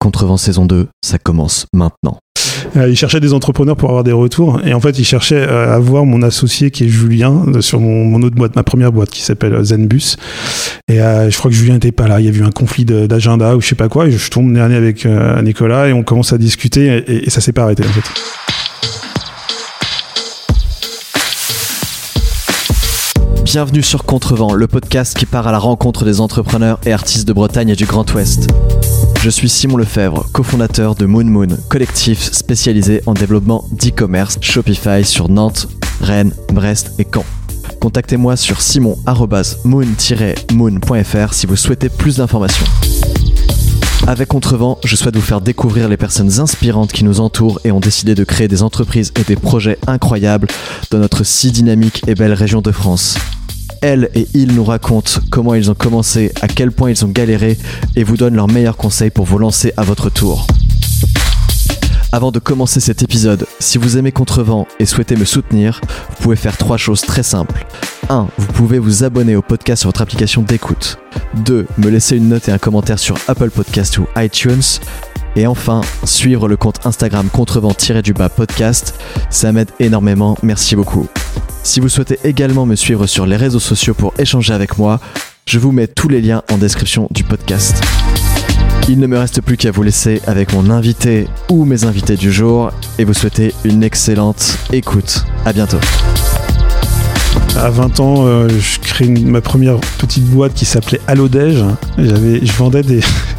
Contrevent saison 2, ça commence maintenant. Euh, il cherchait des entrepreneurs pour avoir des retours. Et en fait, il cherchait euh, à voir mon associé qui est Julien euh, sur mon, mon autre boîte, ma première boîte qui s'appelle Zenbus. Et euh, je crois que Julien n'était pas là. Il y a eu un conflit d'agenda ou je sais pas quoi. Et je tombe dernier avec Nicolas et on commence à discuter et, et ça s'est pas arrêté en fait. Bienvenue sur Contrevent, le podcast qui part à la rencontre des entrepreneurs et artistes de Bretagne et du Grand Ouest. Je suis Simon Lefebvre, cofondateur de Moon Moon, collectif spécialisé en développement d'e-commerce Shopify sur Nantes, Rennes, Brest et Caen. Contactez-moi sur simon-moon-moon.fr si vous souhaitez plus d'informations. Avec Contrevent, je souhaite vous faire découvrir les personnes inspirantes qui nous entourent et ont décidé de créer des entreprises et des projets incroyables dans notre si dynamique et belle région de France. Elles et ils nous racontent comment ils ont commencé, à quel point ils ont galéré et vous donnent leurs meilleurs conseils pour vous lancer à votre tour. Avant de commencer cet épisode, si vous aimez Contrevent et souhaitez me soutenir, vous pouvez faire trois choses très simples. 1. Vous pouvez vous abonner au podcast sur votre application d'écoute. 2. Me laisser une note et un commentaire sur Apple Podcast ou iTunes. Et enfin, suivre le compte Instagram contrevent-du-bas podcast. Ça m'aide énormément, merci beaucoup. Si vous souhaitez également me suivre sur les réseaux sociaux pour échanger avec moi, je vous mets tous les liens en description du podcast. Il ne me reste plus qu'à vous laisser avec mon invité ou mes invités du jour et vous souhaiter une excellente écoute. À bientôt. À 20 ans, euh, je crée ma première petite boîte qui s'appelait Allodège. Je vendais des,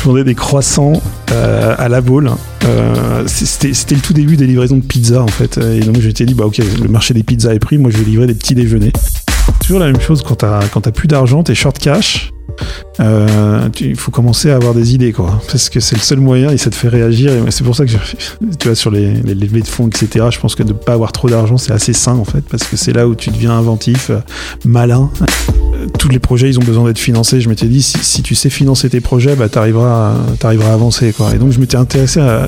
je vendais des croissants euh, à la boule. Euh, c'était, le tout début des livraisons de pizza en fait. Et donc je m'étais dit bah ok, le marché des pizzas est pris, moi je vais livrer des petits déjeuners. Toujours la même chose quand t'as plus d'argent, t'es short cash. Euh, il faut commencer à avoir des idées quoi. Parce que c'est le seul moyen et ça te fait réagir c'est pour ça que tu vois sur les, les levées de fonds etc je pense que de pas avoir trop d'argent c'est assez sain en fait parce que c'est là où tu deviens inventif euh, malin. Euh, tous les projets ils ont besoin d'être financés. Je m'étais dit si, tu sais financer tes projets bah t'arriveras à- à avancer quoi. Et donc je m'étais intéressé à,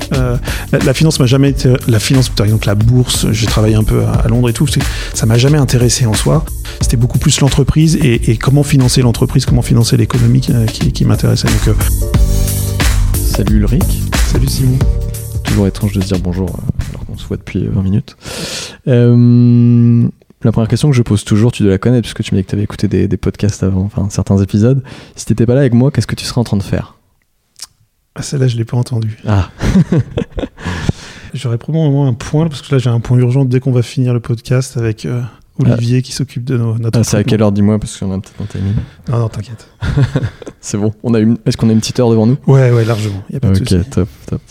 la, finance m'a jamais été la finance par exemple la bourse j'ai travaillé un peu à, Londres et tout ça m'a jamais intéressé en soi. C'était beaucoup plus l'entreprise et comment financer l'entreprise comment financer l'économie qui, qui, qui m'intéressait donc euh, Salut Ulrich. salut Simon Toujours étrange de se dire bonjour euh, alors qu'on se voit depuis 20 minutes. Euh, la première question que je pose toujours, tu dois la connaître puisque tu m'as dit que tu avais écouté des, des podcasts avant, enfin certains épisodes. Si t'étais pas là avec moi, qu'est-ce que tu serais en train de faire? Ah, celle-là je l'ai pas entendue Ah, J'aurais probablement un point, parce que là j'ai un point urgent dès qu'on va finir le podcast avec euh, Olivier qui s'occupe de nos, notre. Ah, c'est à quelle heure dis-moi parce qu'on a peut-être un timing. Non, non, t'inquiète. C'est bon. On a une... Est-ce qu'on a une petite heure devant nous? Ouais, ouais, largement. Y a pas de Ok, top, top.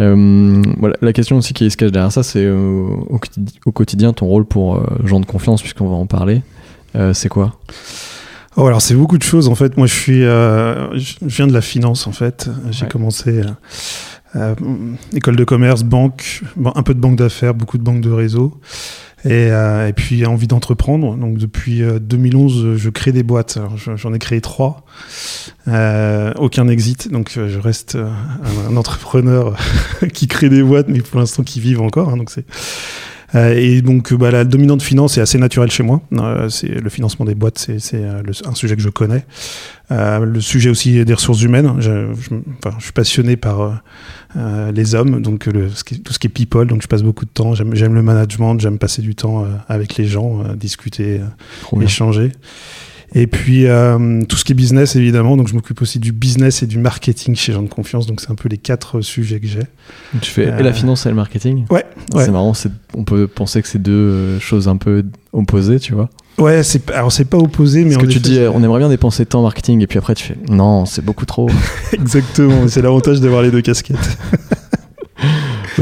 Euh, voilà, la question aussi qui se cache derrière ça, c'est euh, au, quotidi- au quotidien ton rôle pour euh, gens de confiance, puisqu'on va en parler. Euh, c'est quoi? Oh, alors c'est beaucoup de choses en fait. Moi, je suis, euh, je viens de la finance en fait. J'ai Ouais. commencé euh, euh, école de commerce, banque, un peu de banque d'affaires, beaucoup de banques de réseau. Et, euh, et puis envie d'entreprendre. Donc depuis euh, 2011, je crée des boîtes. J'en ai créé trois. Euh, aucun exit. Donc euh, je reste euh, un, entrepreneur qui crée des boîtes, mais pour l'instant qui vivent encore. hein. donc c'est euh, et donc, euh, bah, la dominante finance est assez naturelle chez moi. Euh, c'est le financement des boîtes, c'est euh, un sujet que je connais. Euh, le sujet aussi des ressources humaines. Je, je- enfin, je suis passionné par euh, euh, les hommes, donc le, ce qui est- tout ce qui est people. Donc, je passe beaucoup de temps. J'aime le management, j'aime passer du temps euh, avec les gens, euh, discuter, euh, bien. Et puis euh, tout ce qui est business évidemment, donc je m'occupe aussi du business et du marketing chez Gens de Confiance, donc c'est un peu les quatre sujets que j'ai. Tu fais Euh, et la finance et le marketing? Ouais, ouais. C'est marrant, on peut penser que c'est deux euh, choses un peu opposées, tu vois. Ouais, c'est alors c'est pas opposé, mais Parce que tu effet, dis, euh, on aimerait bien dépenser tant en marketing, et puis après tu fais, non, c'est beaucoup trop. Exactement, c'est l'avantage d'avoir les deux casquettes.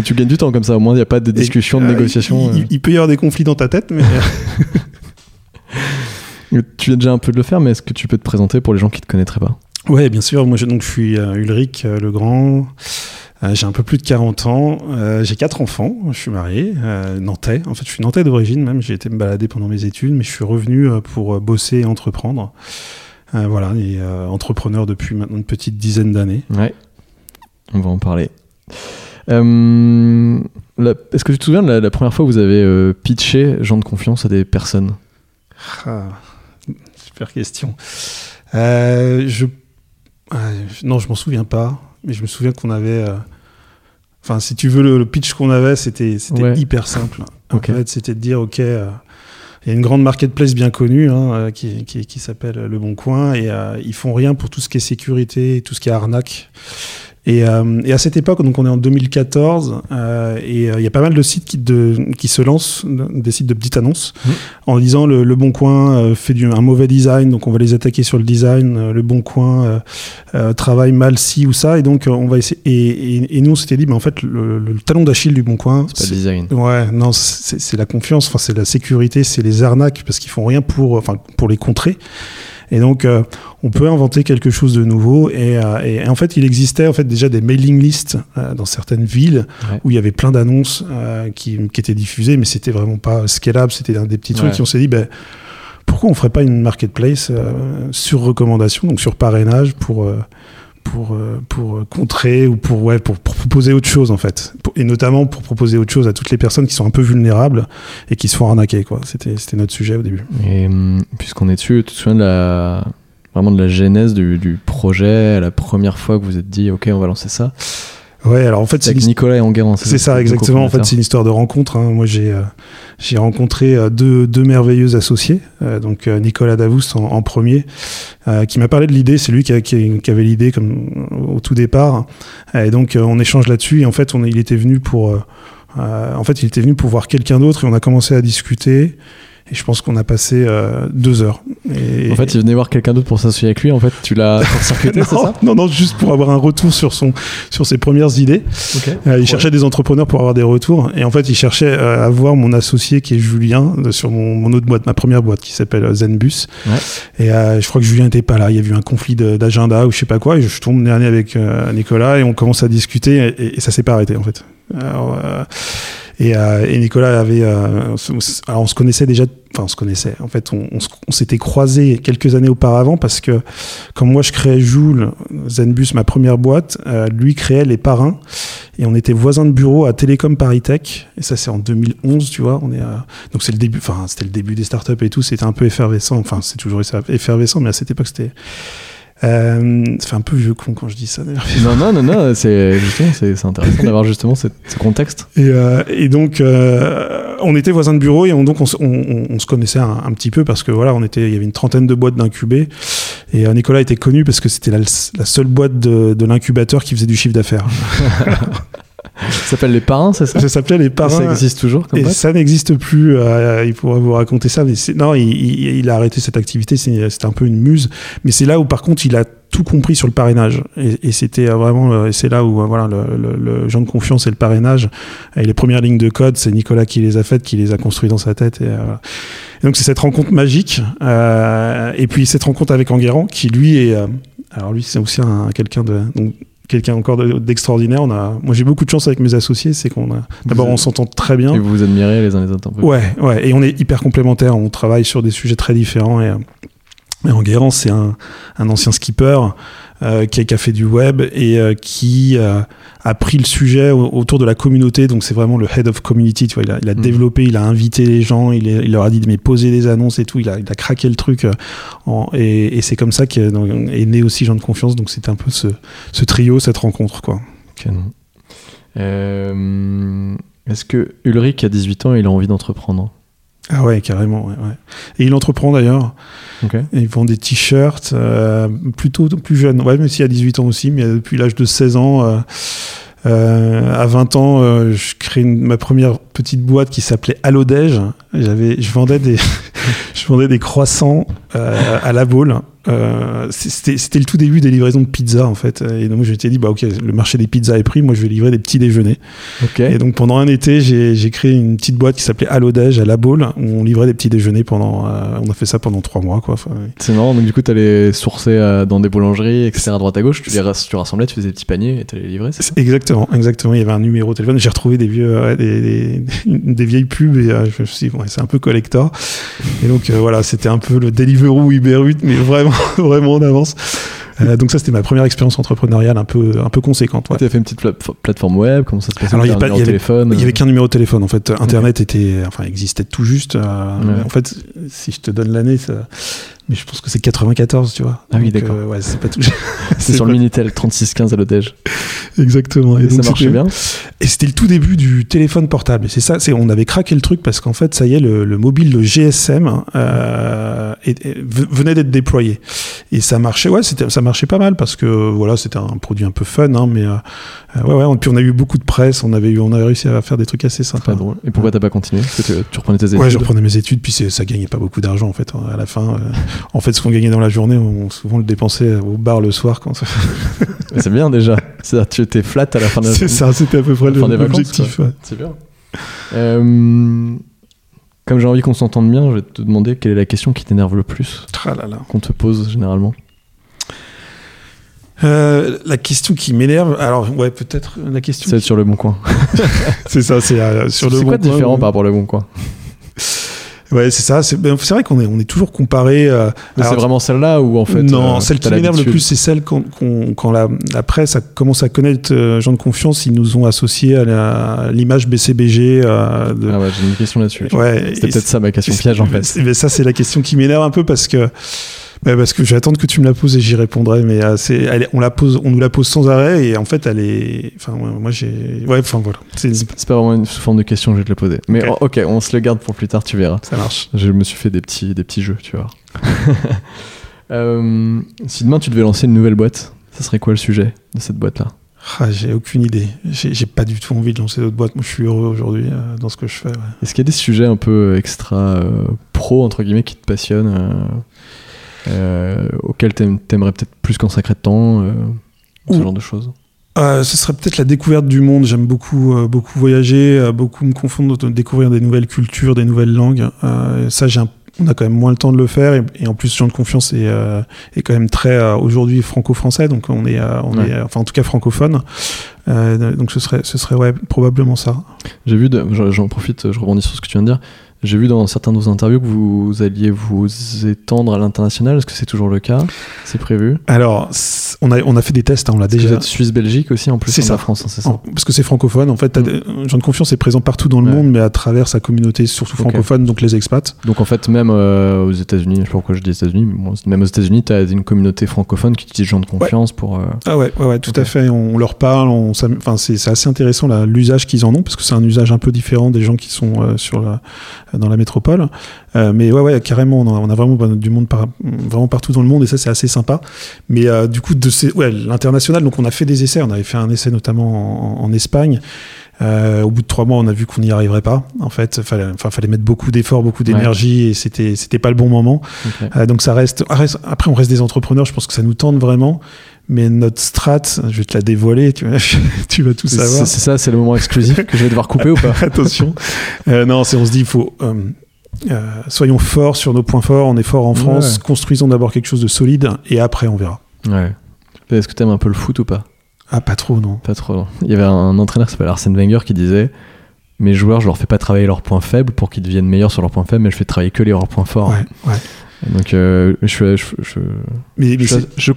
Tu gagnes du temps comme ça, au moins il n'y a pas de discussion, de Euh, négociation. Il, il peut y avoir des conflits dans ta tête, mais euh. Tu viens déjà un peu de le faire, mais est-ce que tu peux te présenter pour les gens qui ne te connaîtraient pas? Ouais, bien sûr. Moi, je, donc, je suis euh, Ulrich euh, Legrand. Euh, j'ai un peu plus de 40 ans. Euh, j'ai quatre enfants. Je suis marié, nantais. En fait, je suis nantais d'origine même. J'ai été me balader pendant mes études, mais je suis revenu pour bosser et entreprendre. Voilà, et entrepreneur depuis maintenant une petite dizaine d'années. Ouais, on va en parler. Est-ce que tu te souviens de la, la première fois que vous avez pitché gens de confiance à des personnes? Ah, super question. Euh, je, non, je m'en souviens pas. Mais je me souviens qu'on avait. euh, Enfin, si tu veux, le, le pitch qu'on avait, c'était Ouais. hyper simple. En fait, c'était de dire, OK, euh, il y a une grande marketplace bien connue hein, qui, qui, qui s'appelle Le Bon Coin et euh, ils font rien pour tout ce qui est sécurité et tout ce qui est arnaque. Et, euh, et à cette époque, donc on est en 2014, euh, et euh, il y a pas mal de sites qui, de, qui se lancent, des sites de petites annonces, Mhm. en disant le, le Bon Coin fait du, un mauvais design, donc on va les attaquer sur le design. le Bon Coin travaille mal ci ou ça, et donc on va essayer. Et, et- et nous, on s'était dit, bah, en fait, le, le talon d'Achille du Bon Coin, C'est pas le design. Ouais, non, c'est la confiance, c'est la sécurité, c'est les arnaques parce qu'ils font rien pour, enfin pour les contrer. Et donc euh, on peut inventer quelque chose de nouveau. Et, euh, et en fait, il existait en fait déjà des mailing lists euh, dans certaines villes Ouais. où il y avait plein d'annonces euh, qui, qui étaient diffusées, mais c'était vraiment pas scalable. C'était un des petits trucs. Ouais. Et on s'est dit, ben pourquoi on ferait pas une marketplace euh, sur recommandation, donc sur parrainage pour euh, pour, euh, pour euh, contrer ou pour, ouais, pour, proposer autre chose en fait. Et notamment pour proposer autre chose à toutes les personnes qui sont un peu vulnérables et qui se font arnaquer. quoi. C'était c'était notre sujet au début. Et hum, puisqu'on est dessus, tu te souviens de la, vraiment de la genèse du, du projet, la première fois que vous vous êtes dit, ok, on va lancer ça Ouais, alors en fait, C'est avec Nicolas et Enguerrand. C'est ça, exactement. En fait, c'est une histoire de rencontre. hein. Moi, j'ai euh, j'ai rencontré euh, deux, deux merveilleux associés. Euh, donc, euh, Nicolas Davous en, en premier, euh, qui m'a parlé de l'idée. C'est lui qui, a- qui- qui avait l'idée comme au tout départ. Et donc, euh, on échange là-dessus. Et en fait, on, il était venu pour. euh, euh, en fait, il était venu pour voir quelqu'un d'autre. Et on a commencé à discuter. Et je pense qu'on a passé euh, deux heures. Et, En fait, il venait voir quelqu'un d'autre pour s'associer avec lui. En fait, tu l'as court-circuité, c'est ça? non, non, juste pour avoir un retour sur son, sur ses premières idées. Ok. Euh, il cherchait des entrepreneurs pour avoir des retours. Et en fait, il cherchait euh, à voir mon associé qui est Julien de- sur mon, mon autre boîte, ma première boîte qui s'appelle euh, Zenbus. Ouais. Et euh, je crois que Julien n'était pas là. Il y a eu un conflit d'agenda ou je sais pas quoi. Et je tombe dernier avec euh, Nicolas et on commence à discuter et, et ça s'est pas arrêté en fait. Alors, euh, et, euh, et Nicolas avait. euh, alors on se connaissait déjà. Enfin, on se connaissait. En fait, on, s'était croisés quelques années auparavant parce que, comme moi je créais Joule, Zenbus, ma première boîte, euh, lui créait les parrains. Et on était voisins de bureau à Télécom Paris Tech. Et ça, c'est en 2011, tu vois. On est à- Donc, c'est le début. Enfin, c'était le début des startups et tout. C'était un peu effervescent. Enfin, c'est toujours effervescent, mais à cette époque, c'était. Euh, ça fait un peu vieux con quand je dis ça d'ailleurs. Non, non, non, non, c'est intéressant d'avoir justement ce, ce contexte. Et, euh, et donc, euh, on était voisins de bureau et on, donc on, se- on- on- se connaissait un, un petit peu parce que voilà, on était, il y avait une trentaine de boîtes d'incubés. Et euh, Nicolas était connu parce que c'était la, la seule boîte de, de l'incubateur qui faisait du chiffre d'affaires. Ça s'appelle les parrains, c'est ça Ça s'appelait les parrains. Ça existe toujours comme Et ça n'existe plus. euh, il pourrait vous raconter ça. Mais non, il, il- il a arrêté cette activité. C'était un peu une muse. Mais c'est là où, par contre, il a tout compris sur le parrainage. Et, et c'était euh, vraiment. euh, c'est là où, voilà, le, le, le genre de confiance et le parrainage. Et les premières lignes de code, c'est Nicolas qui les a faites, qui les a construites dans sa tête. Et, euh, donc, c'est cette rencontre magique. euh, et puis, cette rencontre avec Enguerrand, qui lui est. alors, lui, c'est aussi un, quelqu'un de. donc, quelqu'un encore de- d'extraordinaire. On a, moi, j'ai beaucoup de chance avec mes associés. C'est qu'on a. D'abord, on s'entend très bien. Et vous vous admirez les uns les autres un peu. Ouais, ouais, et on est hyper complémentaires, on travaille sur des sujets très différents. Et, euh, et Enguerrand, c'est un, un ancien skipper euh, qui, a, qui a fait du web et euh, qui euh, a pris le sujet au- autour de la communauté. Donc c'est vraiment le head of community. Tu vois, il a, il a Mhm. développé, il a invité les gens, il, est- il leur a dit de mais poser des annonces et tout. Il a, il a craqué le truc. en- et et c'est comme ça qu'est est né aussi Jean de confiance. Donc c'était un peu ce, ce trio, cette rencontre, quoi. Euh, Est-ce que Ulrich, à 18 ans, il a envie d'entreprendre? Ah ouais, carrément. ouais, ouais. Et il entreprend d'ailleurs. Ok. Et ils vendent des t-shirts euh, plutôt plus jeunes. Ouais, même s'il a 18 ans aussi, mais depuis l'âge de 16 ans. euh, euh, à 20 ans, euh, je crée une- ma première petite boîte qui s'appelait Allodège. J'avais, je vendais des, je vendais des croissants euh, à la boule. Euh, c'était, le tout début des livraisons de pizza en fait. Et donc je m'étais dit bah ok, le marché des pizzas est pris, moi je vais livrer des petits déjeuners. Et donc pendant un été, j'ai, créé une petite boîte qui s'appelait Allodège à la boule où on livrait des petits déjeuners pendant. euh, on a fait ça pendant trois mois quoi. Enfin, C'est marrant, donc du coup, t'allais sourcer euh, dans des boulangeries, etc., à droite à gauche, tu les tu rassemblais, tu faisais des petits paniers et t'allais les livrer, c'est Exactement, exactement. Il y avait un numéro de téléphone. J'ai retrouvé des vieux, des, des- des vieilles pubs et je me suis dit, ouais, c'est un peu collector. Et donc euh, voilà, c'était un peu le Deliveroo Uber Eats, mais vraiment, vraiment en avance. Euh, donc ça, c'était ma première expérience entrepreneuriale un peu, un peu conséquente. ouais. Tu as fait une petite pla- plateforme web, comment ça se passait Alors, il y a T'as un pas- numéro il y avait- téléphone Il y avait euh, qu'un numéro de téléphone en fait. Internet était, enfin, existait tout juste. euh, Ouais. En fait, si je te donne l'année, ça- mais je pense que c'est 94, tu vois. Ah oui, d'accord. euh, ouais, c'est pas tout. C'est sur le Minitel 3615 à l'Odège. Exactement. Et, ça donc, marchait bien Et c'était le tout début du téléphone portable. C'est ça, c'est on avait craqué le truc parce qu'en fait, ça y est, le, le mobile, le GSM, euh, venait d'être déployé. Et ça marchait, ouais, ça marchait pas mal parce que voilà, c'était un produit un peu fun, hein, mais euh, ouais, ouais. Et puis on a eu beaucoup de presse, on avait eu, on a réussi à faire des trucs assez sympas. Pas drôle. Et pourquoi t'as pas continué? Parce que tu, tu reprenais tes études Ouais, je reprenais mes études, puis ça gagnait pas beaucoup d'argent en fait. À la fin, en fait, ce qu'on gagnait dans la journée, on souvent le dépensait au bar le soir. Quand ça... C'est bien déjà. C'est-à-dire tu étais flat à la fin de la c'est ça, c'était à peu près l'objectif. ouais. C'est bien. Euh, comme j'ai envie qu'on s'entende bien, je vais te demander quelle est la question qui t'énerve le plus la. qu'on te pose généralement. Euh, la question qui m'énerve, alors ouais, peut-être la question. C'est sur le bon coin. C'est ça, c'est euh, sur le C'est bon quoi de coin, différent par rapport au bon coin? Ouais, c'est ça. C'est ben, c'est vrai qu'on est, on est toujours comparé. euh, C'est vraiment celle-là où en fait. non, euh, celle qui m'énerve le plus, c'est celle quand, qu'on- quand la, la presse a commencé à connaître euh, gens de confiance, ils nous ont associés à l'image BCBG. euh, de- Ah ouais, j'ai une question là-dessus. ouais, C'était peut-être ça ma question piège en fait. mais ça, c'est la question qui m'énerve un peu parce que. Bah, parce que je vais attendre que tu me la poses et j'y répondrai, mais euh, c'est, elle on la pose, on nous la pose sans arrêt et en fait elle est, enfin ouais, moi j'ai, ouais, enfin voilà, c'est- pas vraiment une sous forme de question que je vais te le poser. Mais Ok. oh, ok, on se le garde pour plus tard, tu verras. ça marche. Je me suis fait des petits, des petits jeux, tu vois. Euh, si demain tu devais lancer une nouvelle boîte, ça serait quoi le sujet de cette boîte-là? Ah, j'ai aucune idée. J'ai j'ai pas du tout envie de lancer d'autres boîtes. Moi, je suis heureux aujourd'hui euh, dans ce que je fais. ouais. Est-ce qu'il y a des sujets un peu extra euh, pro, entre guillemets, qui te passionnent, euh, t'aim- t'aimerais peut-être plus consacrer de temps, euh, ce genre de choses Euh, ce serait peut-être la découverte du monde. J'aime beaucoup, euh, beaucoup voyager, euh, beaucoup me confondre, découvrir des nouvelles cultures, des nouvelles langues. Ça, j'ai un- on a quand même moins le temps de le faire. Et, et en plus, Jean de Confiance est, est quand même très aujourd'hui franco-français. Donc, on est, on Ouais. est, enfin, en tout cas francophone. Donc, ce serait, ce serait ouais, probablement ça. J'ai vu, j'en profite, je rebondis sur ce que tu viens de dire. J'ai vu dans certains de vos interviews que vous alliez vous étendre à l'international. Est-ce que c'est toujours le cas? C'est prévu? Alors, on a, on a fait des tests. hein, on l'a déjà. Vous êtes Suisse-Belgique aussi en plus C'est ça. la France, hein, c'est ça? En- parce que c'est francophone. En fait, Mm. des- Jean de Confiance est présent partout dans le Ouais. monde, mais à travers sa communauté, surtout francophone, donc les expats. Donc en fait, même euh, aux États-Unis, je sais pas pourquoi je dis États-Unis, mais bon, même aux États-Unis, tu as une communauté francophone qui utilise gens de confiance pour. euh, Ah ouais, ouais, ouais, tout à fait. On leur parle, on, enfin, c'est c'est assez intéressant là, l'usage qu'ils en ont, parce que c'est un usage un peu différent des gens qui sont euh, sur la- dans la métropole. Euh, mais ouais, ouais, carrément, on a, on a vraiment du monde par- vraiment partout dans le monde, et ça, c'est assez sympa. Mais euh, du coup, de ces, ouais, l'international, donc on a fait des essais. On avait fait un essai notamment en, en Espagne. Euh, au bout de trois mois, on a vu qu'on n'y arriverait pas. En fait, fallait, enfin, fallait mettre beaucoup d'efforts, beaucoup d'énergie, et c'était, c'était pas le bon moment. Euh, donc ça reste, reste- Après, on reste des entrepreneurs. Je pense que ça nous tente vraiment. Mais notre strat, je vais te la dévoiler. Tu vas, tu vas tout savoir. c'est ça, c'est le moment exclusif que je vais devoir couper ou pas Attention. Euh, non, on se dit, il faut. euh, euh, soyons forts sur nos points forts. On est fort en France. Ouais. Construisons d'abord quelque chose de solide et après on verra. Ouais. Est-ce que t'aimes un peu le foot ou pas? Ah, pas trop, non. Pas trop. non. Il y avait un entraîneur qui s'appelle Arsène Wenger qui disait Mes joueurs, je leur fais pas travailler leurs points faibles pour qu'ils deviennent meilleurs sur leurs points faibles, mais je fais travailler que les leurs points forts. Ouais, ouais. Donc, euh, je, je, je, je, Mais, mais je, je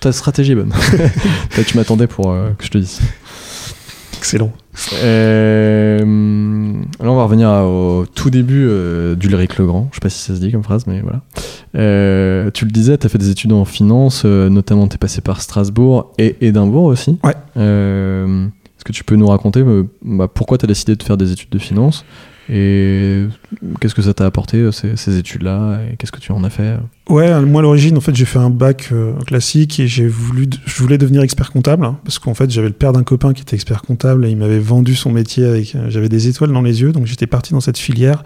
ta stratégie est bonne. Là, tu m'attendais pour euh, que je te dise. excellent. Euh, là, on va revenir au tout début euh, d'Ulrich Legrand. Je sais pas si ça se dit comme phrase, mais voilà. Tu le disais, tu as fait des études en finance, notamment tu es passé par Strasbourg et Édimbourg aussi. Ouais. Est-ce que tu peux nous raconter bah, pourquoi tu as décidé de faire des études de finance et qu'est-ce que ça t'a apporté euh, ces, ces études-là? Et qu'est-ce que tu en as fait? Ouais, moi à l'origine, en fait, j'ai fait un bac euh, classique et j'ai voulu, je voulais devenir expert comptable hein, parce qu'en fait, j'avais le père d'un copain qui était expert comptable et il m'avait vendu son métier avec, euh, j'avais des étoiles dans les yeux, donc j'étais parti dans cette filière.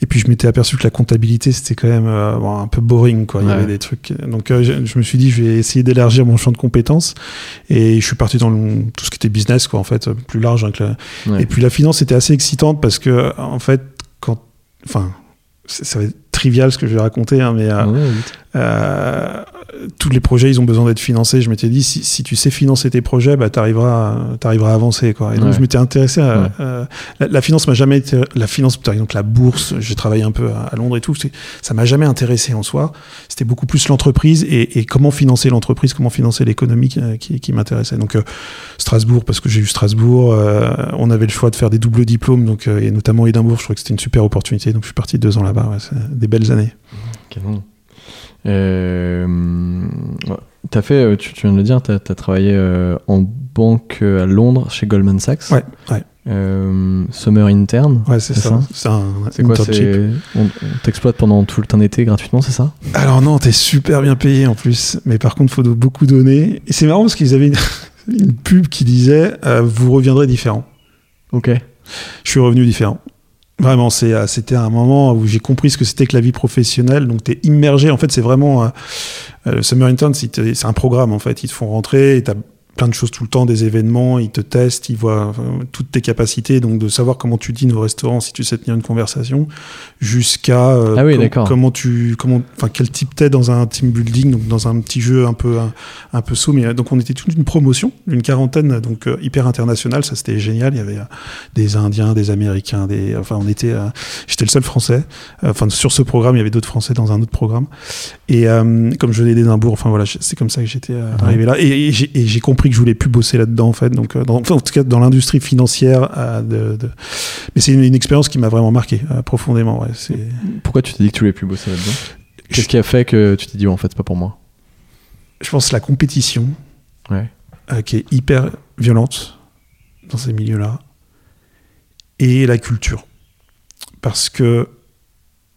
Et puis je m'étais aperçu que la comptabilité c'était quand même euh, bon, un peu boring, quoi. Il y Ouais. avait des trucs. Donc euh, je, je me suis dit, je vais essayer d'élargir mon champ de compétences et je suis parti dans le- tout ce qui était business, quoi, en fait, euh, plus large. hein, que la- Ouais. et puis la finance était assez excitante parce que, en fait, quand. Enfin, ça va être trivial ce que je vais raconter, hein, mais euh, Ouais, vite. euh, tous les projets, ils ont besoin d'être financés. Je m'étais dit, si, si tu sais financer tes projets, bah, tu arriveras, à avancer. Quoi. Et donc, Ouais. je m'étais intéressé à. Ouais. euh, la, la finance m'a jamais été. La finance, par exemple, la bourse, j'ai travaillé un peu à, à Londres et tout. Ça m'a jamais intéressé en soi. C'était beaucoup plus l'entreprise et, et comment financer l'entreprise, comment financer l'économie qui, qui, qui m'intéressait. Donc, euh, Strasbourg, parce que j'ai eu Strasbourg. euh, on avait le choix de faire des doubles diplômes, donc, euh, et notamment Édimbourg. Je trouvais que c'était une super opportunité. Donc, je suis parti deux ans là-bas. Ouais, des belles années. Canon. Euh. T'as fait, euh, tu, tu viens de le dire, t'as as travaillé euh, en banque à Londres chez Goldman Sachs. Ouais, ouais. Euh, summer intern. Ouais, c'est ça. ça C'est un C'est quoi On, on t'exploite pendant tout le temps d'été gratuitement, c'est ça Alors non, t'es super bien payé en plus. Mais par contre, faut beaucoup donner. Et c'est marrant parce qu'ils avaient une, une pub qui disait euh, Vous reviendrez différent. Ok. Je suis revenu différent. Vraiment, euh, c'était un moment où j'ai compris ce que c'était que la vie professionnelle. Donc, t'es immergé. En fait, c'est vraiment. euh, euh, le Summer Intern, c'est, un programme, en fait. Ils te font rentrer et plein de choses tout le temps, des événements, ils te testent, ils voient euh, toutes tes capacités. Donc, de savoir comment tu dînes au restaurant, si tu sais tenir une conversation, jusqu'à. euh, Ah oui, com- d'accord. Comment tu. Comment, enfin, quel type t'es dans un team building, donc dans un petit jeu un peu, un, un peu saut. Mais euh, donc, on était toute une promotion, d'une quarantaine, donc euh, hyper internationale. Ça, c'était génial. Il y avait. des Indiens, des Américains, des. Enfin, on était. J'étais le seul Français. Enfin, sur ce programme, il y avait d'autres Français dans un autre programme. Et comme je venais d'Édimbourg, enfin voilà, c'est comme ça que j'étais Ouais. arrivé là. Et, et j'ai j'ai compris que je voulais plus bosser là-dedans, en fait. Donc, euh, dans- enfin, en tout cas, dans l'industrie financière. euh, de, de- Mais c'est une, une expérience qui m'a vraiment marqué euh, profondément. Ouais. C'est. Pourquoi tu t'es dit que tu voulais plus bosser là-dedans? Qu'est-ce qui a fait que tu t'es dit, en fait, c'est pas pour moi? Je pense la compétition. Ouais. euh, qui est hyper violente dans ces milieux-là, et la culture. Parce que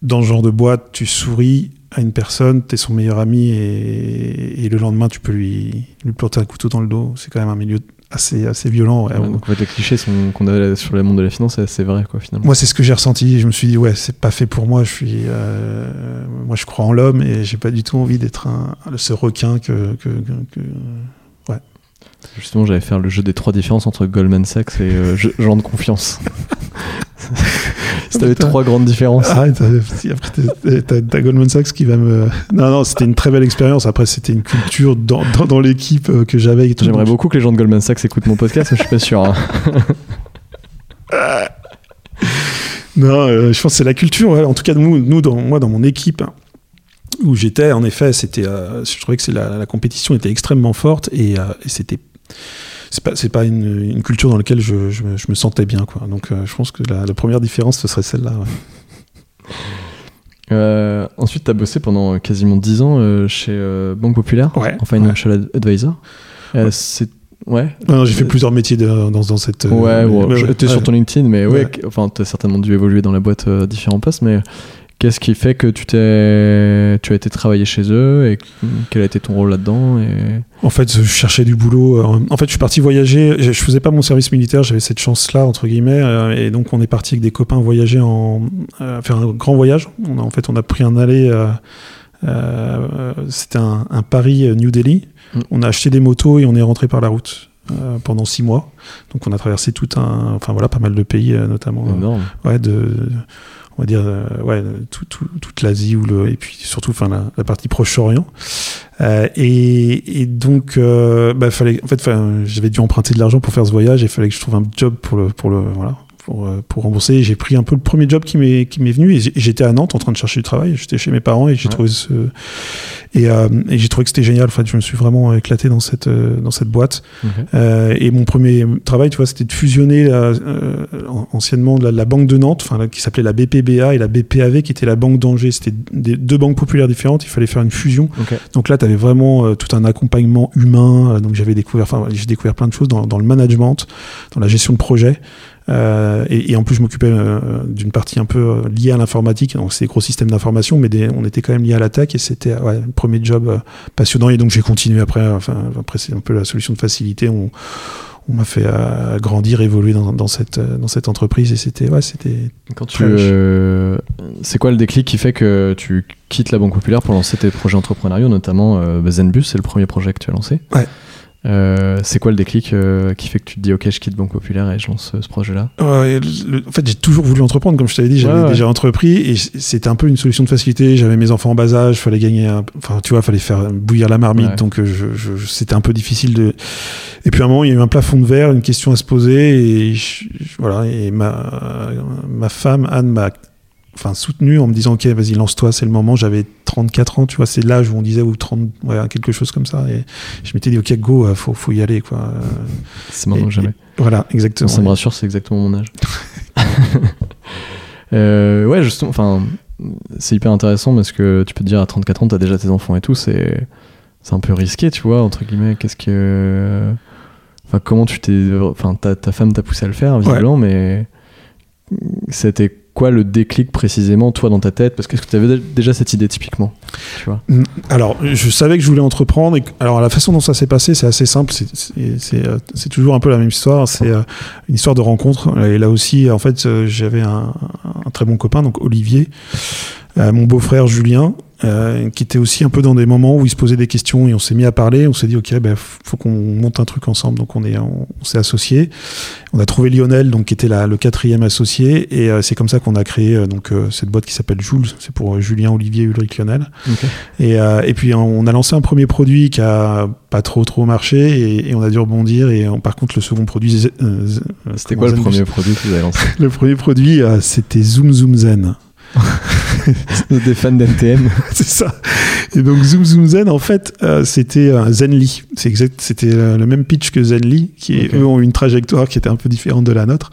dans ce genre de boîte, tu souris à une personne, t'es son meilleur ami, et, et le lendemain, tu peux lui, lui planter un couteau dans le dos. C'est quand même un milieu assez, assez violent. ouais, Ouais, où- donc en fait, les clichés qu'on avait sur le monde de la finance, c'est- vrai, quoi, finalement. Moi, c'est ce que j'ai ressenti. Je me suis dit, ouais, c'est pas fait pour moi. Je suis, euh, moi, je crois en l'homme et j'ai pas du tout envie d'être un, ce requin que, que, que- que- Justement, j'allais faire le jeu des trois différences entre Goldman Sachs et euh, Jean de confiance. si t'avais Putain. trois grandes différences. Ah, t'as, Goldman Sachs qui va me. Non, non, c'était une très belle expérience. Après, c'était une culture dans, dans, dans l'équipe euh, que j'avais. J'aimerais beaucoup que les gens de Goldman Sachs écoutent mon podcast, mais je suis pas sûr. hein. Non, euh, je pense que c'est la culture. ouais. En tout cas, nous, nous dans, moi, dans mon équipe où j'étais, en effet, c'était. euh, je trouvais que c'est la, la compétition était extrêmement forte et, euh, et c'était. C'est pas, c'est pas une, une culture dans laquelle je, je, me- je me sentais bien. Quoi. Donc, euh, je pense que la, la première différence, ce serait celle-là. ouais. Euh, ensuite, t'as bossé pendant quasiment 10 ans euh, chez Banque Populaire, Ouais, en Financial Ad- Advisor. C'est ouais. Non, non, j'ai fait plusieurs métiers de- dans, dans cette. Ouais, ouais, ouais, ouais. sur ton LinkedIn, mais ouais, Ouais. enfin, t'as certainement dû évoluer dans la boîte à différents postes, mais qu'est-ce qui fait que tu t'es, tu as été travailler chez eux et quel a été ton rôle là-dedans et... En fait, je cherchais du boulot. euh, En fait, je suis parti voyager. Je faisais pas mon service militaire. J'avais cette chance-là entre guillemets. euh, Et donc, on est parti avec des copains voyager en euh, faire un grand voyage. On a, en fait, on a pris un aller. euh, euh, C'était un, un Paris New Delhi. Mm. On a acheté des motos et on est rentré par la route euh, pendant six mois. Donc, on a traversé tout un, enfin voilà, pas mal de pays, notamment. euh, énorme. ouais, de, on va dire, euh, ouais, tout- tout- toute l'Asie ou le, et puis surtout, enfin, la, la partie Proche-Orient. Euh, et, et donc, euh, bah, fallait, en fait, j'avais dû emprunter de l'argent pour faire ce voyage et il fallait que je trouve un job pour le, pour le, voilà, pour, pour rembourser. J'ai pris un peu le premier job qui m'est, qui m'est venu et j'étais à Nantes en train de chercher du travail. J'étais chez mes parents et j'ai Ouais. trouvé ce, et, euh, et j'ai trouvé que c'était génial. En fait, je me suis vraiment éclaté dans cette, euh, dans cette boîte. Euh, et mon premier travail, tu vois, c'était de fusionner la- anciennement la, la banque de Nantes, enfin, qui s'appelait la BPBA et la BPAV, qui était la banque d'Angers. C'était deux banques populaires différentes. Il fallait faire une fusion. Donc là, tu avais vraiment tout un accompagnement humain. Donc j'avais découvert, enfin, j'ai découvert plein de choses dans, dans le management, dans la gestion de projet. Euh, et, et en plus, je m'occupais euh, d'une partie un peu euh, liée à l'informatique. Donc, c'est des gros systèmes d'information, mais des- on était quand même liés à la tech. Et c'était ouais, le premier job passionnant. Et donc, j'ai continué après. Enfin, après, c'est un peu la solution de facilité. On, on m'a fait grandir, évoluer dans, dans cette, dans cette entreprise. Et c'était, ouais, c'était. Quand tu, euh, c'est quoi le déclic qui fait que tu quittes la Banque Populaire pour lancer tes projets entrepreneuriaux, notamment euh, Zenbus, c'est le premier projet que tu as lancé? Ouais. Euh, c'est quoi le déclic euh, qui fait que tu te dis ok je quitte Banque Populaire et je lance euh, ce projet-là? Ouais, le- en fait, j'ai toujours voulu entreprendre, comme je t'avais dit, j'avais Ouais, ouais. déjà entrepris et c'était un peu une solution de facilité. J'avais mes enfants en bas âge, fallait gagner, enfin, tu vois, fallait faire bouillir la marmite, Ouais. donc euh, je, je- c'était un peu difficile de. Et puis à un moment, il y a eu un plafond de verre, une question à se poser et je- voilà. Et ma ma femme Anne m'a enfin soutenu en me disant ok vas-y lance-toi c'est le moment j'avais 34 ans tu vois c'est l'âge où on disait ou 30 ouais, quelque chose comme ça et je m'étais dit ok go euh, faut faut y aller quoi C'est maintenant Et- jamais. voilà exactement Ça me rassure, c'est exactement mon âge. Euh, ouais, justement, enfin, c'est hyper intéressant parce que tu peux te dire à 34 ans, t'as déjà tes enfants et tout, c'est c'est un peu risqué, tu vois, entre guillemets. Qu'est-ce que. Enfin, comment tu t'es. Enfin, ta, ta femme t'a poussé à le faire, visiblement, mais. C'était quoi le déclic précisément, toi, dans ta tête? Parce que tu avais déjà cette idée typiquement tu vois? Mm, Alors, je savais que je voulais entreprendre. Alors, la façon dont ça s'est passé, c'est assez simple. C'est- euh, toujours un peu la même histoire. C'est euh, une histoire de rencontre. Et là aussi, en fait, euh, j'avais un, très bon copain, donc Olivier, euh, mon beau-frère Julien, euh, qui était aussi un peu dans des moments où il se posait des questions et on s'est mis à parler. On s'est dit, OK, ben, faut qu'on monte un truc ensemble. Donc, on est, on, on s'est associés. On a trouvé Lionel, donc, qui était la- le quatrième associé. Et euh, c'est comme ça qu'on a créé euh, donc, euh, cette boîte qui s'appelle Jules. C'est pour euh, Julien, Olivier, Ulrich, Lionel. Et, euh, et puis on a lancé un premier produit qui a pas trop trop marché et, et on a dû rebondir. Et on- par contre le second produit, C'était quoi le premier produit que vous avez lancé? Le premier produit, euh, c'était Zoom Zoom Zen. Des fans d'NTM. c'est ça. Et donc Zoom Zoom Zen, en fait, euh, c'était un Zenly. C'est exact. C'était euh, le même pitch que Zenly, qui eux ont une trajectoire qui était un peu différente de la nôtre.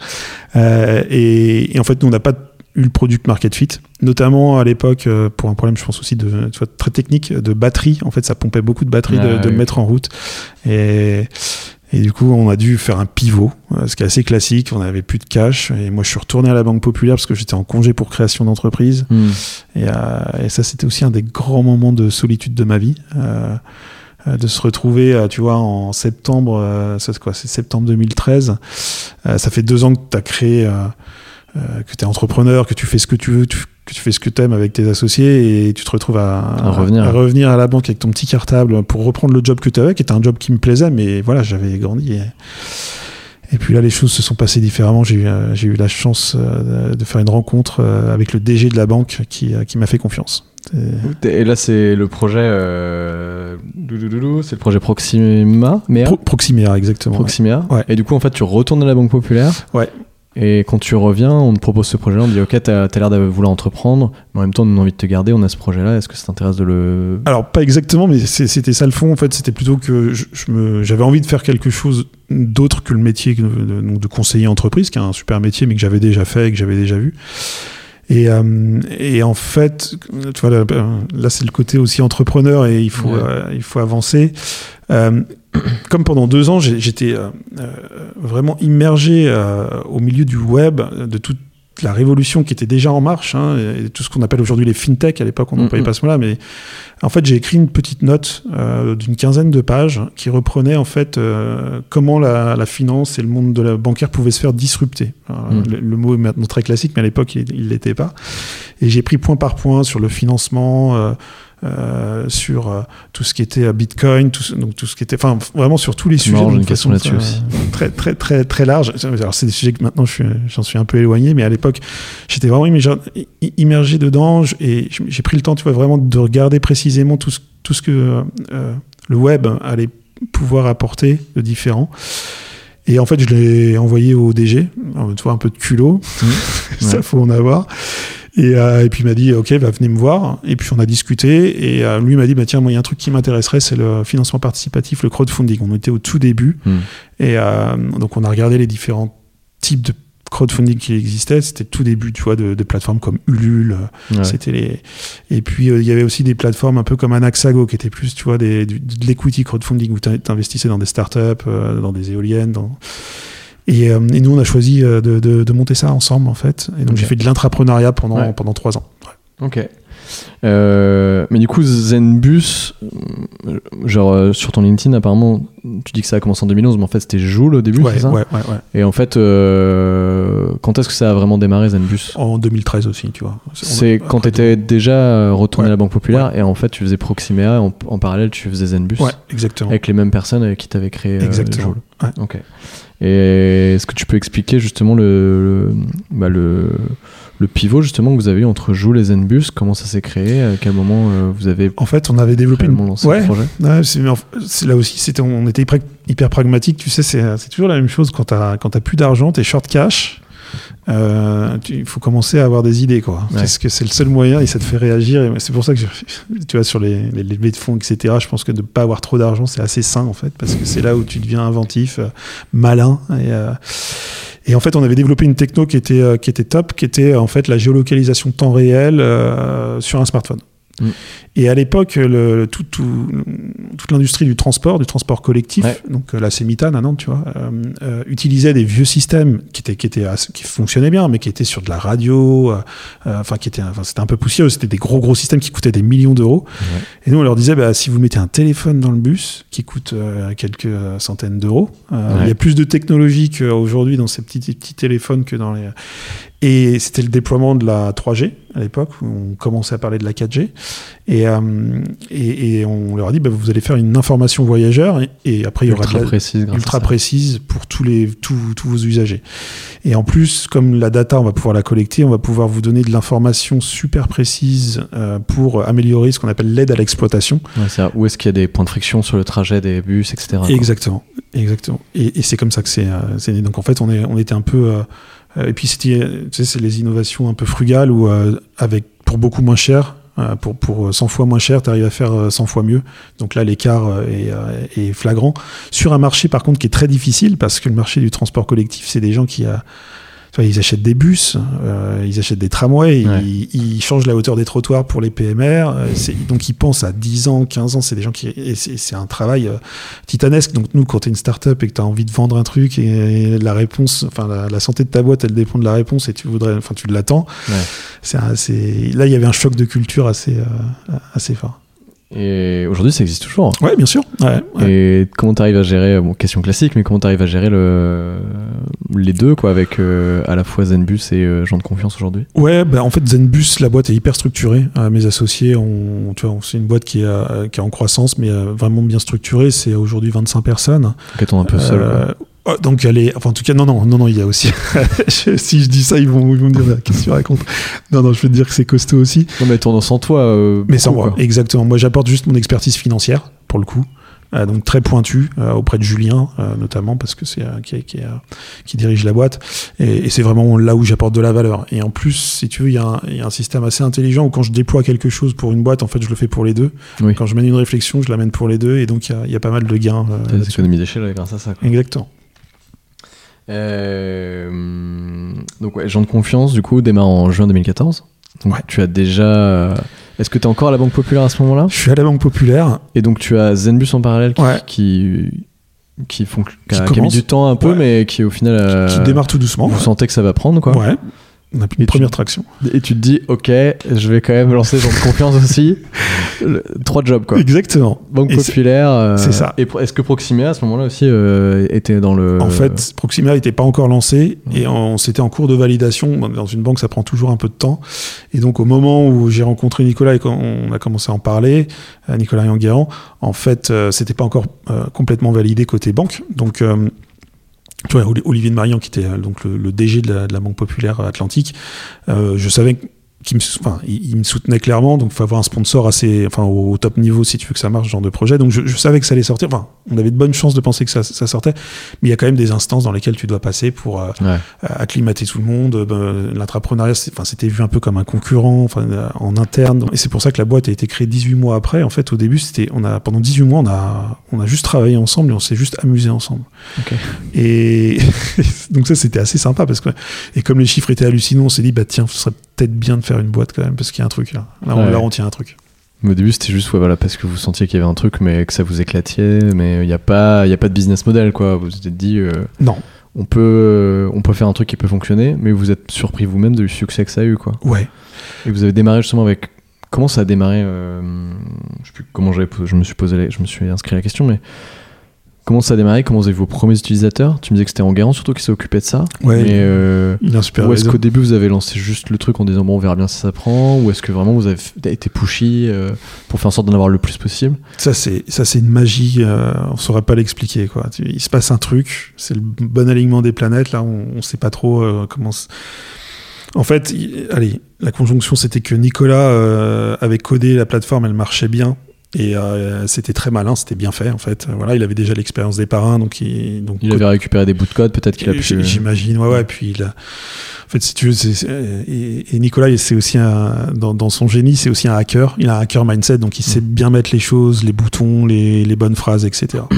Euh, et, et en fait, nous on n'a pas eu le product market fit, notamment à l'époque euh, pour un problème, je pense aussi de très technique de batterie. En fait, ça pompait beaucoup de batterie de, Ah, de le oui. mettre en route. Et et du coup, on a dû faire un pivot, euh, ce qui est assez classique. On n'avait plus de cash. Et moi, je suis retourné à la Banque Populaire parce que j'étais en congé pour création d'entreprise. Hmm. Et, euh, et ça, c'était aussi un des grands moments de solitude de ma vie. euh, de se retrouver, tu vois, en septembre, euh, ça, c'est quoi, c'est septembre 2013. Euh, ça fait deux ans que tu as créé, que tu es entrepreneur, que tu fais ce que tu veux, tu- que tu fais ce que tu aimes avec tes associés et tu te retrouves à, À revenir. à revenir à la banque avec ton petit cartable pour reprendre le job que tu avais, qui était un job qui me plaisait, mais voilà, j'avais grandi. Et, et puis là, les choses se sont passées différemment. J'ai eu, euh, eu la chance euh, de faire une rencontre euh, avec le DG de la banque qui, euh, qui m'a fait confiance. Et- Et là, c'est le projet. C'est le projet Proxima. Pro- Proximia, exactement. ouais. Proximia. Ouais. Et du coup, en fait, tu retournes à la Banque Populaire. Ouais. Et quand tu reviens, on te propose ce projet-là. On te dit, OK, t'as as, l'air de vouloir entreprendre, mais en même temps, on a envie de te garder. On a ce projet-là. Est-ce que ça t'intéresse de le. Alors pas exactement, mais c'était ça le fond. En fait, c'était plutôt que j'avais envie de faire quelque chose d'autre que le métier de, de conseiller entreprise, qui est un super métier, mais que j'avais déjà fait et que j'avais déjà vu. Et, euh, et en fait, tu vois, là, là, c'est le côté aussi entrepreneur et il faut, Ouais. euh, il faut avancer. Euh, comme pendant deux ans, j'étais euh, euh, vraiment immergé euh, au milieu du web, de toute la révolution qui était déjà en marche, hein, et tout ce qu'on appelle aujourd'hui les fintech. À l'époque, on n'employait Mhm. pas ce mot-là, mais en fait, j'ai écrit une petite note euh, d'une quinzaine de pages qui reprenait en fait euh, comment la, la finance et le monde de la bancaire pouvaient se faire disrupter. Alors, le, le mot est maintenant très classique, mais à l'époque, il ne l'était pas. Et j'ai pris point par point sur le financement. euh, euh, sur euh, tout ce qui était euh, Bitcoin, tout, donc tout ce qui était, enfin vraiment sur tous les sujets. j'ai une question là-dessus euh, Très très très très large. Alors c'est des sujets que maintenant suis- j'en suis un peu éloigné, mais à l'époque j'étais vraiment immergé, dedans et j'ai pris le temps, tu vois, vraiment de regarder précisément tout ce, tout ce que euh, le web allait pouvoir apporter de différent. Et en fait, je l'ai envoyé au DG, tu vois, un peu de culot, ça Ouais. faut en avoir. Et, euh, et puis il m'a dit, ok, bah, venez me voir. Et puis on a discuté. Et euh, lui m'a dit, bah, tiens, moi, il y a un truc qui m'intéresserait, c'est le financement participatif, le crowdfunding. On était au tout début. Hmm. Et euh, donc on a regardé les différents types de crowdfunding qui existaient. C'était tout début, tu vois, de, de plateformes comme Ulule. Ouais. C'était les. Et puis euh, il y avait aussi des plateformes un peu comme Anaxago qui étaient plus, tu vois, des, du- de l'equity crowdfunding où tu investissais dans des startups, euh, dans des éoliennes, dans. Et, euh, et nous, on a choisi euh, de, de- de monter ça ensemble, en fait. Et donc, j'ai fait de l'intrapreneuriat pendant, Ouais. pendant trois ans. Ok. Euh, mais du coup, Zenbus, genre euh, sur ton LinkedIn, apparemment, tu dis que ça a commencé en 2011, mais en fait c'était Joule au début, Ouais, c'est ça ouais, ouais, ouais. Et en fait, euh, quand est-ce que ça a vraiment démarré Zenbus En 2013 aussi, tu vois. C'est quand tu étais déjà retourné à la Banque Populaire et en fait tu faisais Proximea, en, en parallèle tu faisais Zenbus Ouais, exactement. avec les mêmes personnes avec qui tu avais créé Exactement. Joule. Ouais. Et est-ce que tu peux expliquer justement le, le, bah, le, le pivot justement que vous avez eu entre Joule et Zenbus? Comment ça s'est créé? À quel moment euh, vous avez En fait, on avait développé une réellement lancé Ouais. le projet? Ouais, c'est, là aussi, c'était, on était hyper, pragmatique. Tu sais, c'est, toujours la même chose quand quand t'as plus d'argent, t'es short cash. Euh, tu- Il faut commencer à avoir des idées, quoi. Ouais. Parce que c'est le seul moyen et ça te fait réagir. C'est pour ça que, je- tu vois, sur les, les levées de fonds, etc., je pense que de ne pas avoir trop d'argent, c'est assez sain, en fait, parce que c'est là où tu deviens inventif, euh, malin. Et, euh, Et en fait, on avait développé une techno qui était, euh, qui était top, qui était en fait la géolocalisation temps réel euh, sur un smartphone. Mm. Et à l'époque, le, tout, tout- toute l'industrie du transport, du transport collectif, Ouais. donc euh, la Semita à Nantes, tu vois, euh, euh, utilisait des vieux systèmes qui étaient, qui étaient, assez- qui fonctionnaient bien, mais qui étaient sur de la radio, euh, enfin qui étaient, enfin, c'était un peu poussiéreux, c'était des gros gros systèmes qui coûtaient des millions d'euros. Ouais. Et nous, on leur disait, bah, si vous mettez un téléphone dans le bus qui coûte euh, quelques centaines d'euros, Ouais. il y a plus de technologie qu'aujourd'hui dans ces petits, petits téléphones que dans les. Et c'était le déploiement de la 3G à l'époque, où on commençait à parler de la 4G. Et, euh, et, et on leur a dit, bah, vous allez faire une information voyageur, et, et après, il y aura de Ultra la- précise. ultra précise pour tous, les, tous, tous vos usagers. Et en plus, comme la data, on va pouvoir la collecter, on va pouvoir vous donner de l'information super précise euh, pour améliorer ce qu'on appelle l'aide à l'exploitation. Ouais, où est-ce qu'il y a des points de friction sur le trajet des bus, etc. quoi. Exactement, exactement. Et, et c'est comme ça que c'est euh, c'est né. Donc en fait, on, est, on était un peu. euh, euh, et puis c'était, tu sais, c'est les innovations un peu frugales où euh, avec pour beaucoup moins cher. Euh, Pour, pour 100 fois moins cher, tu arrives à faire euh, 100 fois mieux. Donc là, l'écart euh, est, euh, est flagrant. Sur un marché, par contre, qui est très difficile, parce que le marché du transport collectif, c'est des gens qui, euh, vois, ils achètent des bus, euh, ils achètent des tramways, Ouais. ils, ils changent la hauteur des trottoirs pour les PMR. euh, donc ils pensent à 10 ans, 15 ans. C'est des gens qui. C'est un travail euh, titanesque. Donc nous, quand tu es une start-up et que tu as envie de vendre un truc et, la réponse, enfin la, la santé de ta boîte, elle dépend de la réponse et tu voudrais, enfin tu l'attends. Ouais. Là, il y avait un choc de culture assez, euh, assez fort. Et aujourd'hui, ça existe toujours. Ouais, bien sûr. Ouais, ouais. Et comment tu arrives à gérer, bon, question classique, mais comment tu arrives à gérer le, les deux, quoi, avec euh, à la fois Zenbus et euh, gens de confiance aujourd'hui? Ouais, bah en fait Zenbus, la boîte est hyper structurée. Euh, mes associés, on, tu vois, c'est une boîte qui est, euh, qui est en croissance, mais euh, vraiment bien structurée. C'est aujourd'hui 25 personnes. Donc, un peu seul. Oh, donc elle est, enfin en tout cas non non non non il y a aussi. Si je dis ça ils vont ils vont me dire qu'est-ce que tu racontes? Non non je peux te dire que c'est costaud aussi. Non, mais tournant sans toi. euh, Mais sans moi exactement. Moi j'apporte juste mon expertise financière pour le coup. Euh, donc très pointu euh, auprès de Julien euh, notamment parce que c'est qui, qui, qui dirige la boîte et, et c'est vraiment là où j'apporte de la valeur et en plus si tu veux il y, a un- il y a un système assez intelligent où quand je déploie quelque chose pour une boîte en fait je le fais pour les deux Oui. quand je mène une réflexion je la mène pour les deux et donc il y a- il y, a pas mal de gains des économies d'échelle grâce à ça. quoi. exactement Euh, donc, ouais, gens de confiance, du coup, démarre en juin 2014. Donc, Ouais. tu as déjà. Est-ce que tu es encore à la Banque Populaire à ce moment-là? Je suis à la Banque Populaire Et donc, tu as Zenbus en parallèle qui. Ouais. qui qui, font, qui, Qui a, mis du temps un peu, Ouais. mais qui au final. euh, qui démarre tout doucement Vous sentez que ça va prendre, quoi. ouais on a Et une tu- première traction Et tu te dis, ok, je vais quand même lancer gens de confiance aussi. Le- Trois jobs, quoi. exactement Banque Et c'est- Populaire. euh, c'est ça. Et est-ce que Proximia, à ce moment-là aussi, euh, était dans le. En fait, Proxima n'était pas encore lancé et on c'était en cours de validation. Dans une banque, ça prend toujours un peu de temps. Et donc, au moment où j'ai rencontré Nicolas et quand on a commencé à en parler, euh, Nicolas Yanguerrand, en fait, c'était pas encore euh, complètement validé côté banque. Donc, Olivier de Marian, qui était euh, donc le, DG de la, Banque Populaire Atlantique, euh, je savais qu'il me, sou- enfin, il, il me soutenait clairement, donc il faut avoir un sponsor assez, enfin, au, au top niveau si tu veux que ça marche, ce genre de projet. Donc je, je savais que ça allait sortir. Enfin, on avait de bonnes chances de penser que ça, ça sortait, mais il y a quand même des instances dans lesquelles tu dois passer pour euh, Ouais. acclimater tout le monde. Euh, ben, L'entrepreneuriat, c'est- enfin, c'était vu un peu comme un concurrent, enfin, euh, en interne. Et c'est pour ça que la boîte a été créée 18 mois après. En fait, au début, c'était, on a, pendant 18 mois, on a, on a juste travaillé ensemble et on s'est juste amusé ensemble. Et donc ça, c'était assez sympa parce que, et comme les chiffres étaient hallucinants, on s'est dit, bah tiens, ce serait peut-être bien de faire une boîte quand même parce qu'il y a un truc là. Là, on, Ouais. là, on tient un truc. Mais Au début, c'était juste ouais, voilà, parce que vous sentiez qu'il y avait un truc, mais que ça vous éclatiez, mais il n'y a, pas- il y a pas de business model. Quoi. Vous vous êtes dit, euh, Non. on, peut, euh, on peut faire un truc qui peut fonctionner, mais vous êtes surpris vous-même du succès que ça a eu. Quoi. Ouais. Et vous avez démarré justement avec. Comment ça a démarré euh, Je sais plus comment je me suis posé, la- je me suis inscrit à la question, mais comment ça a démarré? Comment vous avez vos premiers utilisateurs? Tu me disais que c'était Enguerrand surtout qui s'est occupé de ça. Ouais. Mais euh, Il a un super ou est-ce qu'au début vous avez lancé juste le truc en disant bon on verra bien si ça prend Ou est-ce que vraiment vous avez été pushy euh, pour faire en sorte d'en avoir le plus possible? Ça, c'est, ça, c'est une magie. euh, on saurait pas l'expliquer, quoi. Il se passe un truc. C'est le bon alignement des planètes. Là, on, on sait pas trop euh, comment. En fait, il- allez, la conjonction, c'était que Nicolas avait codé la plateforme, elle marchait bien. Et euh, c'était très malin, c'était bien fait en fait. Voilà, il avait déjà l'expérience des parrains, donc il, donc Il avait récupéré des bouts de code, peut-être qu'il a pu. J'imagine, ouais, ouais. Puis il a... En fait, si tu veux, et, et Nicolas, c'est aussi un, dans, dans son génie, c'est aussi un hacker. Il a un hacker mindset, donc il sait bien mettre les choses, les boutons, les, les bonnes phrases, etc.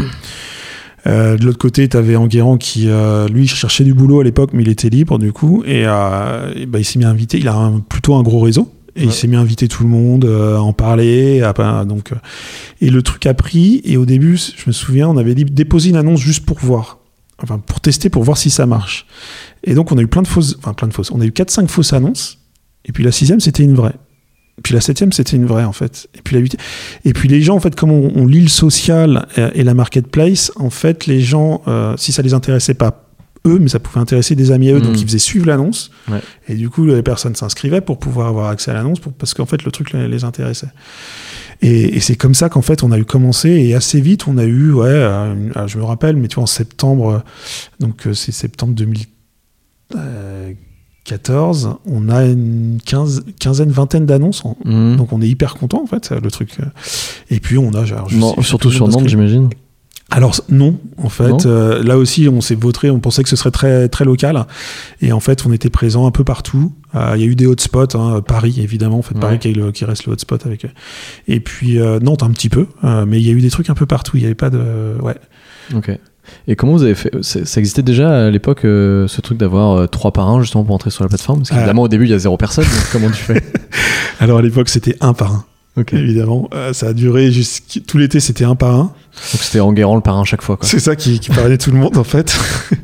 Euh, de l'autre côté, tu avais Enguerrand qui, euh, lui, cherchait du boulot à l'époque, mais il était libre du coup. Et, euh, et bah, il s'est mis à inviter. Il a un- plutôt un gros réseau. Et il s'est mis à inviter tout le monde, euh, à en parler. à donc, euh, et le truc a pris. Et au début, je me souviens, on avait dit déposer une annonce juste pour voir. Enfin, pour tester, pour voir si ça marche. Et donc, on a eu plein de fausses. Enfin, plein de fausses. On a eu 4-5 fausses annonces. Et puis la sixième, c'était une vraie. Puis la septième, c'était une vraie, en fait. Et puis la huitième. Et puis les gens, en fait, comme on, on lit le social euh, et la marketplace, en fait, les gens, euh, si ça les intéressait pas eux, mais ça pouvait intéresser des amis à eux, donc ils faisaient suivre l'annonce. Ouais. Et du coup, les personnes s'inscrivaient pour pouvoir avoir accès à l'annonce, parce qu'en fait, le truc les, les intéressait. Et, et c'est comme ça qu'en fait, on a eu commencé, et assez vite, on a eu, ouais, euh, une- ah, je me rappelle, mais tu vois, en septembre, euh, donc euh, c'est septembre 2014, on a une quinze, quinzaine, vingtaine d'annonces. Mhm. donc on est hyper content en fait, le truc. Et puis on a, Non, surtout sur Nantes, j'imagine. Alors non, en fait, euh, là aussi on s'est vautré, on pensait que ce serait très très local, et en fait on était présent un peu partout. Euh, Il y a eu des hotspots, hein, Paris évidemment, en fait Ouais. Paris qui, est le- qui reste le hotspot avec. eux. Et puis euh, Nantes un petit peu, euh, mais il y a eu des trucs un peu partout. Il y avait pas de, ouais. Ok. Et comment vous avez fait Ça existait déjà à l'époque euh, ce truc d'avoir euh, trois par un justement pour entrer sur la plateforme? Parce Ah. qu'évidemment au début il y a zéro personne, donc comment tu fais? Alors à l'époque c'était un par un, Ok. évidemment. Euh, ça a duré tout l'été, c'était un par un. Donc c'était Enguerrand le parrain chaque fois quoi. C'est ça qui, qui parrainait tout le monde en fait. Mais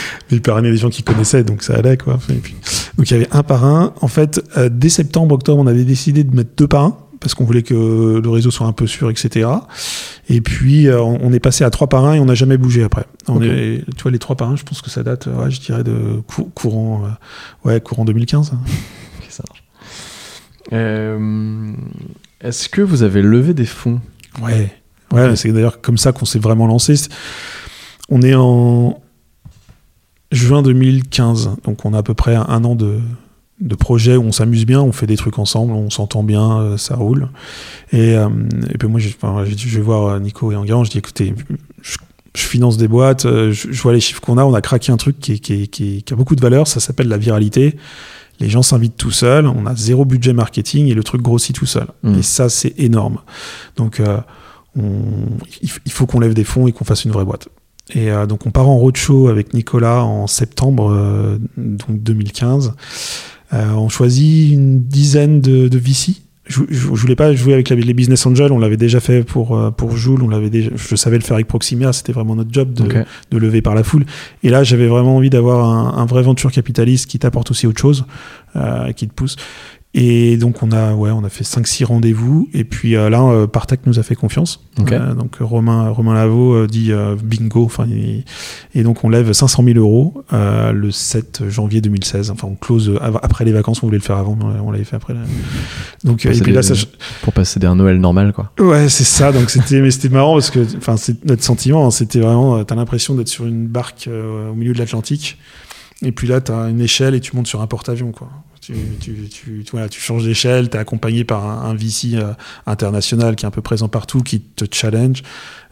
il parrainait des gens qui connaissaient, donc ça allait quoi. Et puis- donc il y avait un par un. En fait, euh, dès septembre, octobre, on avait décidé de mettre deux par un parce qu'on voulait que le réseau soit un peu sûr, etc. Et puis euh, on est passé à trois par un et on n'a jamais bougé après. On Ok. est, tu vois, les trois par un, je pense que ça date, ouais, je dirais de cou- courant, ouais, courant 2015. Ok, ça marche. Euh, Est-ce que vous avez levé des fonds Ouais, ouais, c'est d'ailleurs comme ça qu'on s'est vraiment lancé. On est en juin 2015, donc on a à peu près un an de, de projet où on s'amuse bien, on fait des trucs ensemble, on s'entend bien, euh, ça roule. Et, euh, et puis moi, enfin, je vais voir euh, Nico et Enguerrand, je dis écoutez, je, je finance des boîtes, euh, je, je vois les chiffres qu'on a, on a craqué un truc qui a beaucoup de valeur, ça s'appelle la viralité. Les gens s'invitent tout seuls, on a zéro budget marketing et le truc grossit tout seul. Mm. Et ça, c'est énorme. Donc, euh, on- il faut qu'on lève des fonds et qu'on fasse une vraie boîte. Et euh, donc, on part en roadshow avec Nicolas en septembre euh, donc 2015. Euh, on choisit une dizaine de, de VC. Je, je, je voulais pas jouer avec les business angels, on l'avait déjà fait pour, euh, pour Joule, on l'avait déjà, je savais le faire avec Proximia, c'était vraiment notre job de, de lever par la foule. Et là, j'avais vraiment envie d'avoir un, un vrai venture capitaliste qui t'apporte aussi autre chose, euh, qui te pousse. Et donc, on a, ouais, on a fait 5-6 rendez-vous. Et puis euh, là, euh, Partech nous a fait confiance. Euh, donc, Romain, Romain Lavaux dit bingo. Enfin, et, donc, on lève 500 000 euros le 7 janvier 2016. Enfin, on close après les vacances. On voulait le faire avant, mais on l'avait fait après. Donc, Passer et puis là, des- ça, Pour passer d'un Noël normal quoi. Ouais, c'est ça. Donc c'était, mais c'était marrant parce que, enfin, c'est notre sentiment. hein, c'était vraiment, t'as l'impression d'être sur une barque euh, au milieu de l'Atlantique. Et puis là, t'as une échelle et tu montes sur un porte-avions, quoi. Tu, tu, tu, tu- voilà, tu changes d'échelle. T'es accompagné par un, un VC euh, international qui est un peu présent partout, qui te challenge.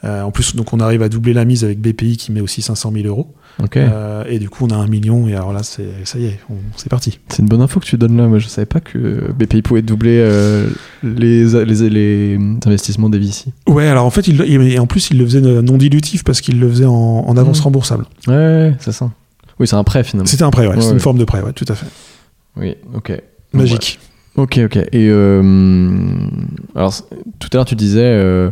Euh, en plus, donc on arrive à doubler la mise avec BPI qui met aussi 500 000 euros. Ok. Euh, et du coup, on a un million. Et alors là, c'est, ça y est, c'est parti. C'est une bonne info que tu donnes là. Moi je savais pas que BPI pouvait doubler euh, les, les, les investissements des VC. Ouais, alors en fait, il, et en plus, il le faisait non dilutif parce qu'il le faisait en, en avance Mhm. remboursable. Ouais, ouais, c'est ça. Oui, c'est un prêt finalement. C'était un prêt, ouais. Ouais. une forme de prêt, ouais, tout à fait. Oui, ok. Magique. Ok, ok. Et euh, alors, tout à l'heure, tu disais, euh,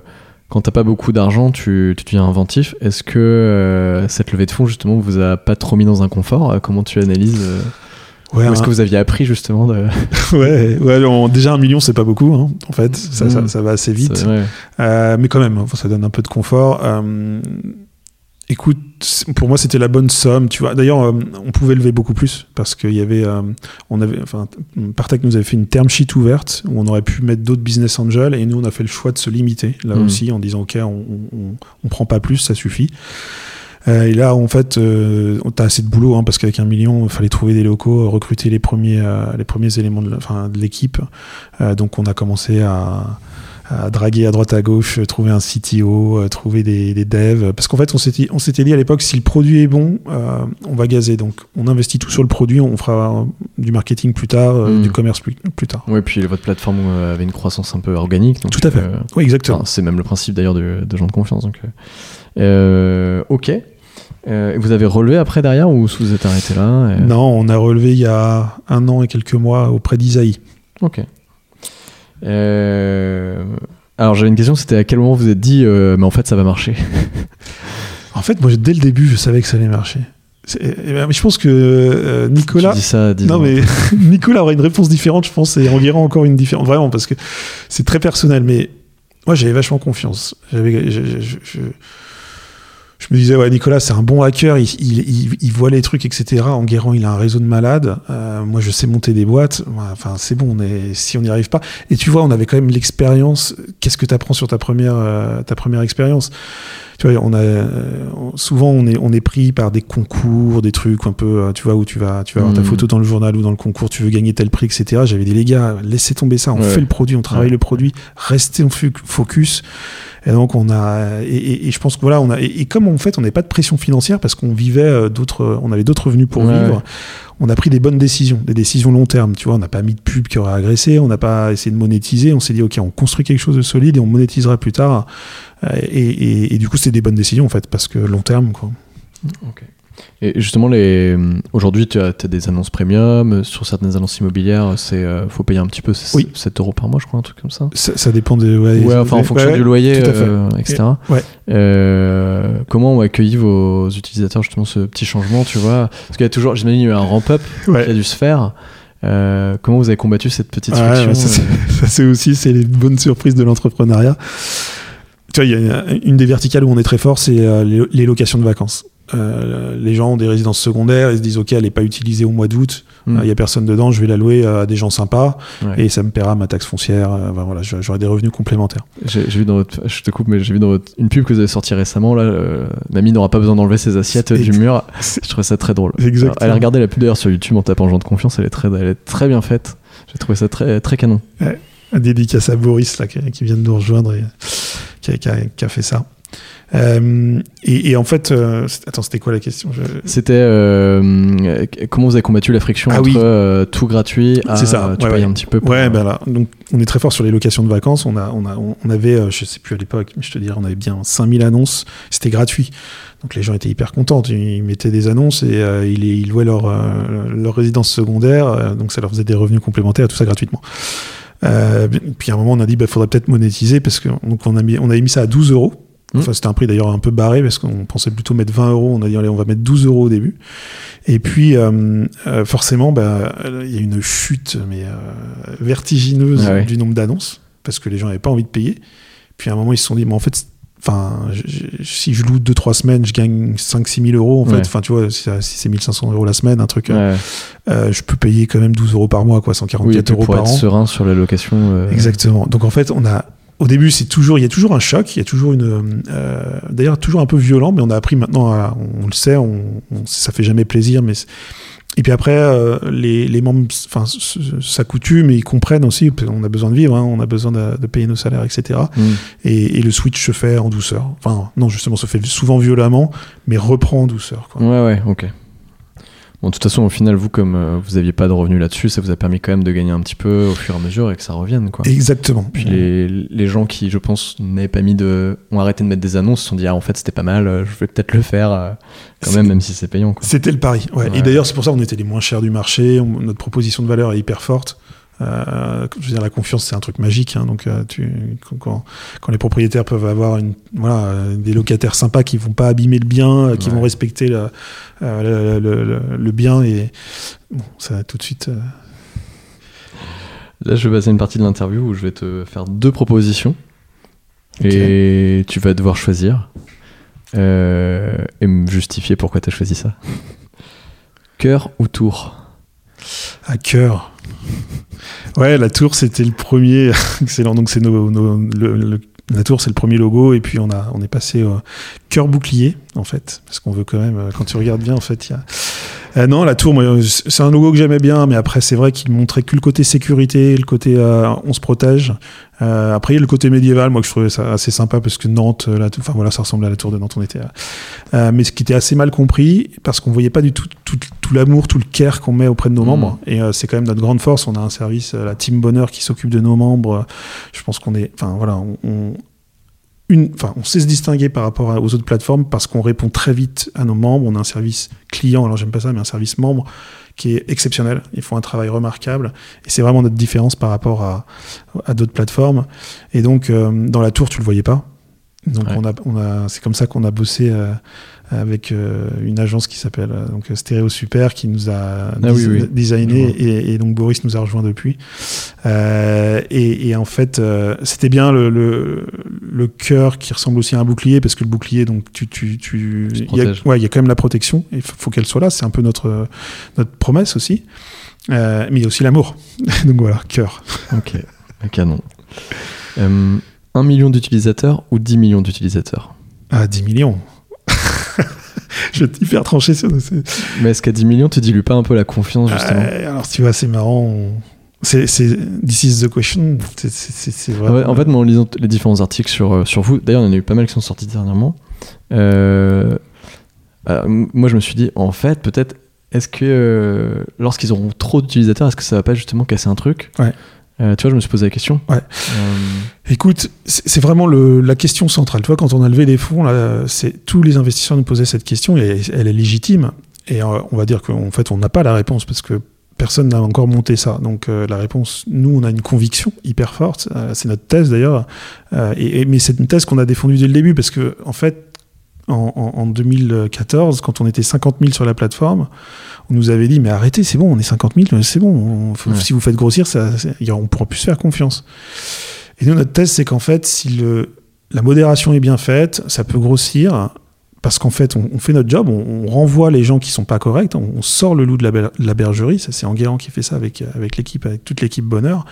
quand t'as pas beaucoup d'argent, tu, tu deviens inventif. Est-ce que euh, cette levée de fonds, justement, vous a pas trop mis dans un confort? Comment tu analyses euh, Ouais, Ou est-ce que vous aviez appris, justement de... ouais, ouais, déjà un million, c'est pas beaucoup, hein, en fait. Ça, ça, Mhm. ça va assez vite. Euh, mais quand même, ça donne un peu de confort. Écoute, pour moi, c'était la bonne somme. Tu vois, d'ailleurs, euh, on pouvait lever beaucoup plus parce qu'il y avait, euh, on avait, enfin, Partech nous avait fait une term sheet ouverte où on aurait pu mettre d'autres business angels et nous, on a fait le choix de se limiter là Mhm. aussi en disant, ok, on, on, on- prend pas plus, ça suffit. Euh, et là, en fait, t'as assez de boulot hein, parce qu'avec un million, il fallait trouver des locaux, recruter les premiers, les premiers éléments de, l'équipe. Donc, on a commencé à, à draguer à droite à gauche, euh, trouver un CTO, euh, trouver des, des devs. Parce qu'en fait, on s'était, on s'était dit à l'époque, si le produit est bon, euh, on va gazer. Donc, on investit tout sur le produit, on fera du marketing plus tard, euh, Mm. du commerce plus, plus tard. Ouais, puis votre plateforme avait une croissance un peu organique. Donc, Tout à fait. euh, Oui, exactement. enfin, c'est même le principe d'ailleurs de, de gens de confiance. Donc, ok. Euh, vous avez relevé après derrière ou vous êtes arrêté là et- Non, on a relevé il y a un an et quelques mois auprès d'Isaïe. Ok. Euh, Alors j'avais une question, c'était à quel moment vous vous êtes dit, euh, mais en fait ça va marcher En fait, moi, dès le début, je savais que ça allait marcher. Eh ben, mais je pense que euh, Nicolas. Tu dis ça à 10 Non mais Nicolas aurait une réponse différente, je pense, et on dira encore une différente, vraiment, parce que c'est très personnel. Mais moi, j'avais vachement confiance. J'avais, je, je- je- je- me disais, ouais, Nicolas, c'est un bon hacker, il, il, il- voit les trucs, etc. En Guérant, il a un réseau de malades. Euh, moi, je sais monter des boîtes. Enfin, c'est bon, on si on n'y arrive pas. Et tu vois, on avait quand même l'expérience. Qu'est-ce que tu apprends sur ta première, euh, ta première expérience? Tu vois, on a euh, souvent on est on est pris par des concours, des trucs un peu, euh, tu vois, où tu vas tu vas avoir ta Mhm. photo dans le journal ou dans le concours, tu veux gagner tel prix, etc. J'avais dit les gars, laissez tomber ça, on Ouais. fait le produit, on travaille Ouais. le produit, restez en focus. Et donc on a et, et- et je pense que voilà, on a et, et comme en fait on n'avait pas de pression financière parce qu'on vivait euh, d'autres, on avait d'autres revenus pour Ouais, vivre. On a pris des bonnes décisions, des décisions long terme. Tu vois, on n'a pas mis de pub qui aurait agressé, on n'a pas essayé de monétiser. On s'est dit ok, on construit quelque chose de solide et on monétisera plus tard. Euh, Et, et- et du coup, c'était des bonnes décisions en fait, parce que long terme, quoi. Et justement, les... aujourd'hui tu as, as des annonces premium, euh, sur certaines annonces immobilières, c'est euh, faut payer un petit peu, c'est Oui. 7 euros par mois je crois, un truc comme ça. Ça, ça dépend de. Ouais, Ouais, enfin en fonction ouais, du loyer, euh, etc. ouais. Euh, comment ont accueilli vos utilisateurs justement ce petit changement, tu vois? Parce qu'il y a toujours, j'imagine, il y a eu un ramp-up qui a dû se faire. Euh, comment vous avez combattu cette petite friction ça, c'est- euh, ça, c'est aussi c'est les bonnes surprises de l'entrepreneuriat. Tu vois, il y a une des verticales où on est très fort, c'est euh, les, les locations de vacances. Euh, les gens ont des résidences secondaires, ils se disent ok, elle n'est pas utilisée au mois d'août, il hmm, n'y a personne dedans, je vais la louer à des gens sympas ouais. et ça me paiera ma taxe foncière. euh, ben voilà, j'aurai des revenus complémentaires. J'ai vu dans votre, je te coupe, mais j'ai vu dans votre, une pub que vous avez sortie récemment là. euh, Mamie n'aura pas besoin d'enlever ses assiettes du mur. Je trouvais ça très drôle. Exactement. Alors, allez regarder la pub d'ailleurs sur YouTube en tapant Jean de confiance. Elle est très, elle est très bien faite. J'ai trouvé ça très, très canon. Un dédicace à Boris là, qui, qui vient de nous rejoindre et qui a, qui a- qui a fait ça. Euh, et, et en fait, euh, attends, c'était quoi la question? Je- C'était euh, comment vous avez combattu la friction Ah entre oui. tout gratuit à C'est ça, tu ouais, payes ouais. un petit peu. pour- Ouais, ben là, donc on est très fort sur les locations de vacances. On, a, on, a, on avait, je sais plus à l'époque, mais je te dirais, on avait bien 5000 annonces. C'était gratuit. Donc les gens étaient hyper contents. Ils mettaient des annonces et euh, ils, ils louaient leur, euh, leur résidence secondaire. euh, donc ça leur faisait des revenus complémentaires, tout ça gratuitement. Euh, puis à un moment, on a dit, il faudrait peut-être monétiser parce que donc on, a mis, on avait mis ça à 12 euros. Enfin, c'était un prix d'ailleurs un peu barré parce qu'on pensait plutôt mettre 20 euros. On a dit, allez, on va mettre 12 euros au début. Et puis, euh, euh, forcément, bah, il y a une chute mais, euh, vertigineuse Ah ouais. du nombre d'annonces parce que les gens n'avaient pas envie de payer. Puis à un moment, ils se sont dit, mais en fait, enfin, si je loue 2-3 semaines, je gagne 5-6 000 euros. En fait, Ouais. enfin, tu vois, si, si c'est 1500 euros la semaine, un truc, euh, Ouais. euh, je peux payer quand même 12 euros par mois, quoi, Oui, 144 et puis euros par être an. serein sur la location. euh, Exactement. Donc en fait, on a au début, c'est toujours, il y a toujours un choc, il y a toujours une, euh, d'ailleurs toujours un peu violent, mais on a appris maintenant, à- on, le sait, on, on- ça fait jamais plaisir, mais et puis après, euh, les, les membres, enfin, s'accoutument et ils comprennent aussi, qu'on a besoin de vivre, hein, on a besoin de, de payer nos salaires, etc. hmm. Et, et le switch se fait en douceur. Enfin, non, justement, se fait souvent violemment, mais reprend en douceur. Quoi. Ouais, ouais, ok. Bon, de toute façon, au final, vous, comme euh, vous aviez pas de revenus là-dessus, ça vous a permis quand même de gagner un petit peu au fur et à mesure et que ça revienne, quoi. Exactement. Puis les, les gens qui, je pense, n'avaient pas mis de. ont arrêté de mettre des annonces se sont dit, ah, en fait, c'était pas mal, euh, je vais peut-être le faire euh, quand même, même si c'est payant. C'était le pari. Ouais. Ouais. Et d'ailleurs, c'est pour ça qu'on était les moins chers du marché. On- notre proposition de valeur est hyper forte. Euh, je veux dire, la confiance, c'est un truc magique. hein. donc, euh, tu, quand, les propriétaires peuvent avoir une, voilà, des locataires sympas qui vont pas abîmer le bien, euh, qui Ouais. vont respecter le, le, le- le- le bien, et bon, ça tout de suite. Là, je vais passer une partie de l'interview où je vais te faire deux propositions. Et tu vas devoir choisir. euh, et me justifier pourquoi tu as choisi ça. Cœur ou tour? À cœur. Ouais, la tour, c'était le premier. Excellent. Donc, c'est nos, le- la tour, c'est le premier logo. Et puis, on, on est passé au cœur bouclier, en fait. Parce qu'on veut quand même, euh, quand tu regardes bien, en fait, il y a. Euh, non, la tour, c'est un logo que j'aimais bien, mais après, c'est vrai qu'il montrait que le côté sécurité, le côté euh, on se protège. Euh, après, il y a le côté médiéval, moi, que je trouvais ça assez sympa parce que Nantes, la enfin voilà, ça ressemble à la tour de Nantes, on était. mais ce qui était assez mal compris, parce qu'on voyait pas du tout tout, tout l'amour, tout le care qu'on met auprès de nos Mhm. membres. Et c'est quand même notre grande force. On a un service, la Team Bonheur, qui s'occupe de nos membres. Je pense qu'on est, enfin voilà, on- on- une, enfin, on sait se distinguer par rapport aux autres plateformes parce qu'on répond très vite à nos membres. On a un service client, alors j'aime pas ça, mais un service membre qui est exceptionnel. Ils font un travail remarquable et c'est vraiment notre différence par rapport à, à d'autres plateformes. Et donc, euh, dans la tour, tu le voyais pas. Donc, on a, on a, c'est comme ça qu'on a bossé euh, avec euh, une agence qui s'appelle euh, donc Stéréo Super qui nous a Ah oui, oui. designé et, et donc Boris nous a rejoint depuis. Euh, et, et en fait, euh, c'était bien le, le, le cœur qui ressemble aussi à un bouclier parce que le bouclier, donc tu, tu, tu, il y a, ouais, il y a quand même la protection. Il faut qu'elle soit là. C'est un peu notre notre promesse aussi. Mais il y a aussi l'amour. donc voilà, cœur. Ok, canon. Euh, 1 million d'utilisateurs ou 10 millions d'utilisateurs? Ah, 10 millions. Je vais hyper trancher sur Mais est-ce qu'à 10 millions, tu dilues pas un peu la confiance, justement Euh, alors, tu vois, c'est marrant. on- C'est, c'est, this is the question. C'est, Ouais, en fait, moi, en lisant les différents articles sur, euh, sur vous, d'ailleurs, il y en a eu pas mal qui sont sortis dernièrement. euh, euh, moi, je me suis dit, en fait, peut-être, est-ce que euh, lorsqu'ils auront trop d'utilisateurs, est-ce que ça va pas justement casser un truc Ouais. Euh, tu vois, je me suis posé la question. Ouais. Euh, Écoute, c'est vraiment le, la question centrale. Tu vois, quand on a levé des fonds, là, tous les investisseurs nous posaient cette question et elle est légitime. Et euh, on va dire qu'en fait, on n'a pas la réponse parce que personne n'a encore monté ça. Donc la réponse, nous, on a une conviction hyper forte. C'est notre thèse d'ailleurs. Et, et- mais c'est une thèse qu'on a défendue dès le début parce que en fait, en, en- en 2014, quand on était 50 000 sur la plateforme, on nous avait dit mais arrêtez, c'est bon, on est 50 000, c'est bon. on- faut- Ouais. Si vous faites grossir, ça, on pourra plus se faire confiance. Et nous, notre thèse, c'est qu'en fait, si le, la modération est bien faite, ça peut grossir, parce qu'en fait, on, on fait notre job, on, on renvoie les gens qui sont pas corrects, on, sort le loup de la, ber- de la bergerie, ça c'est Enguerrand qui fait ça avec, avec l'équipe, avec toute l'équipe Bonheur,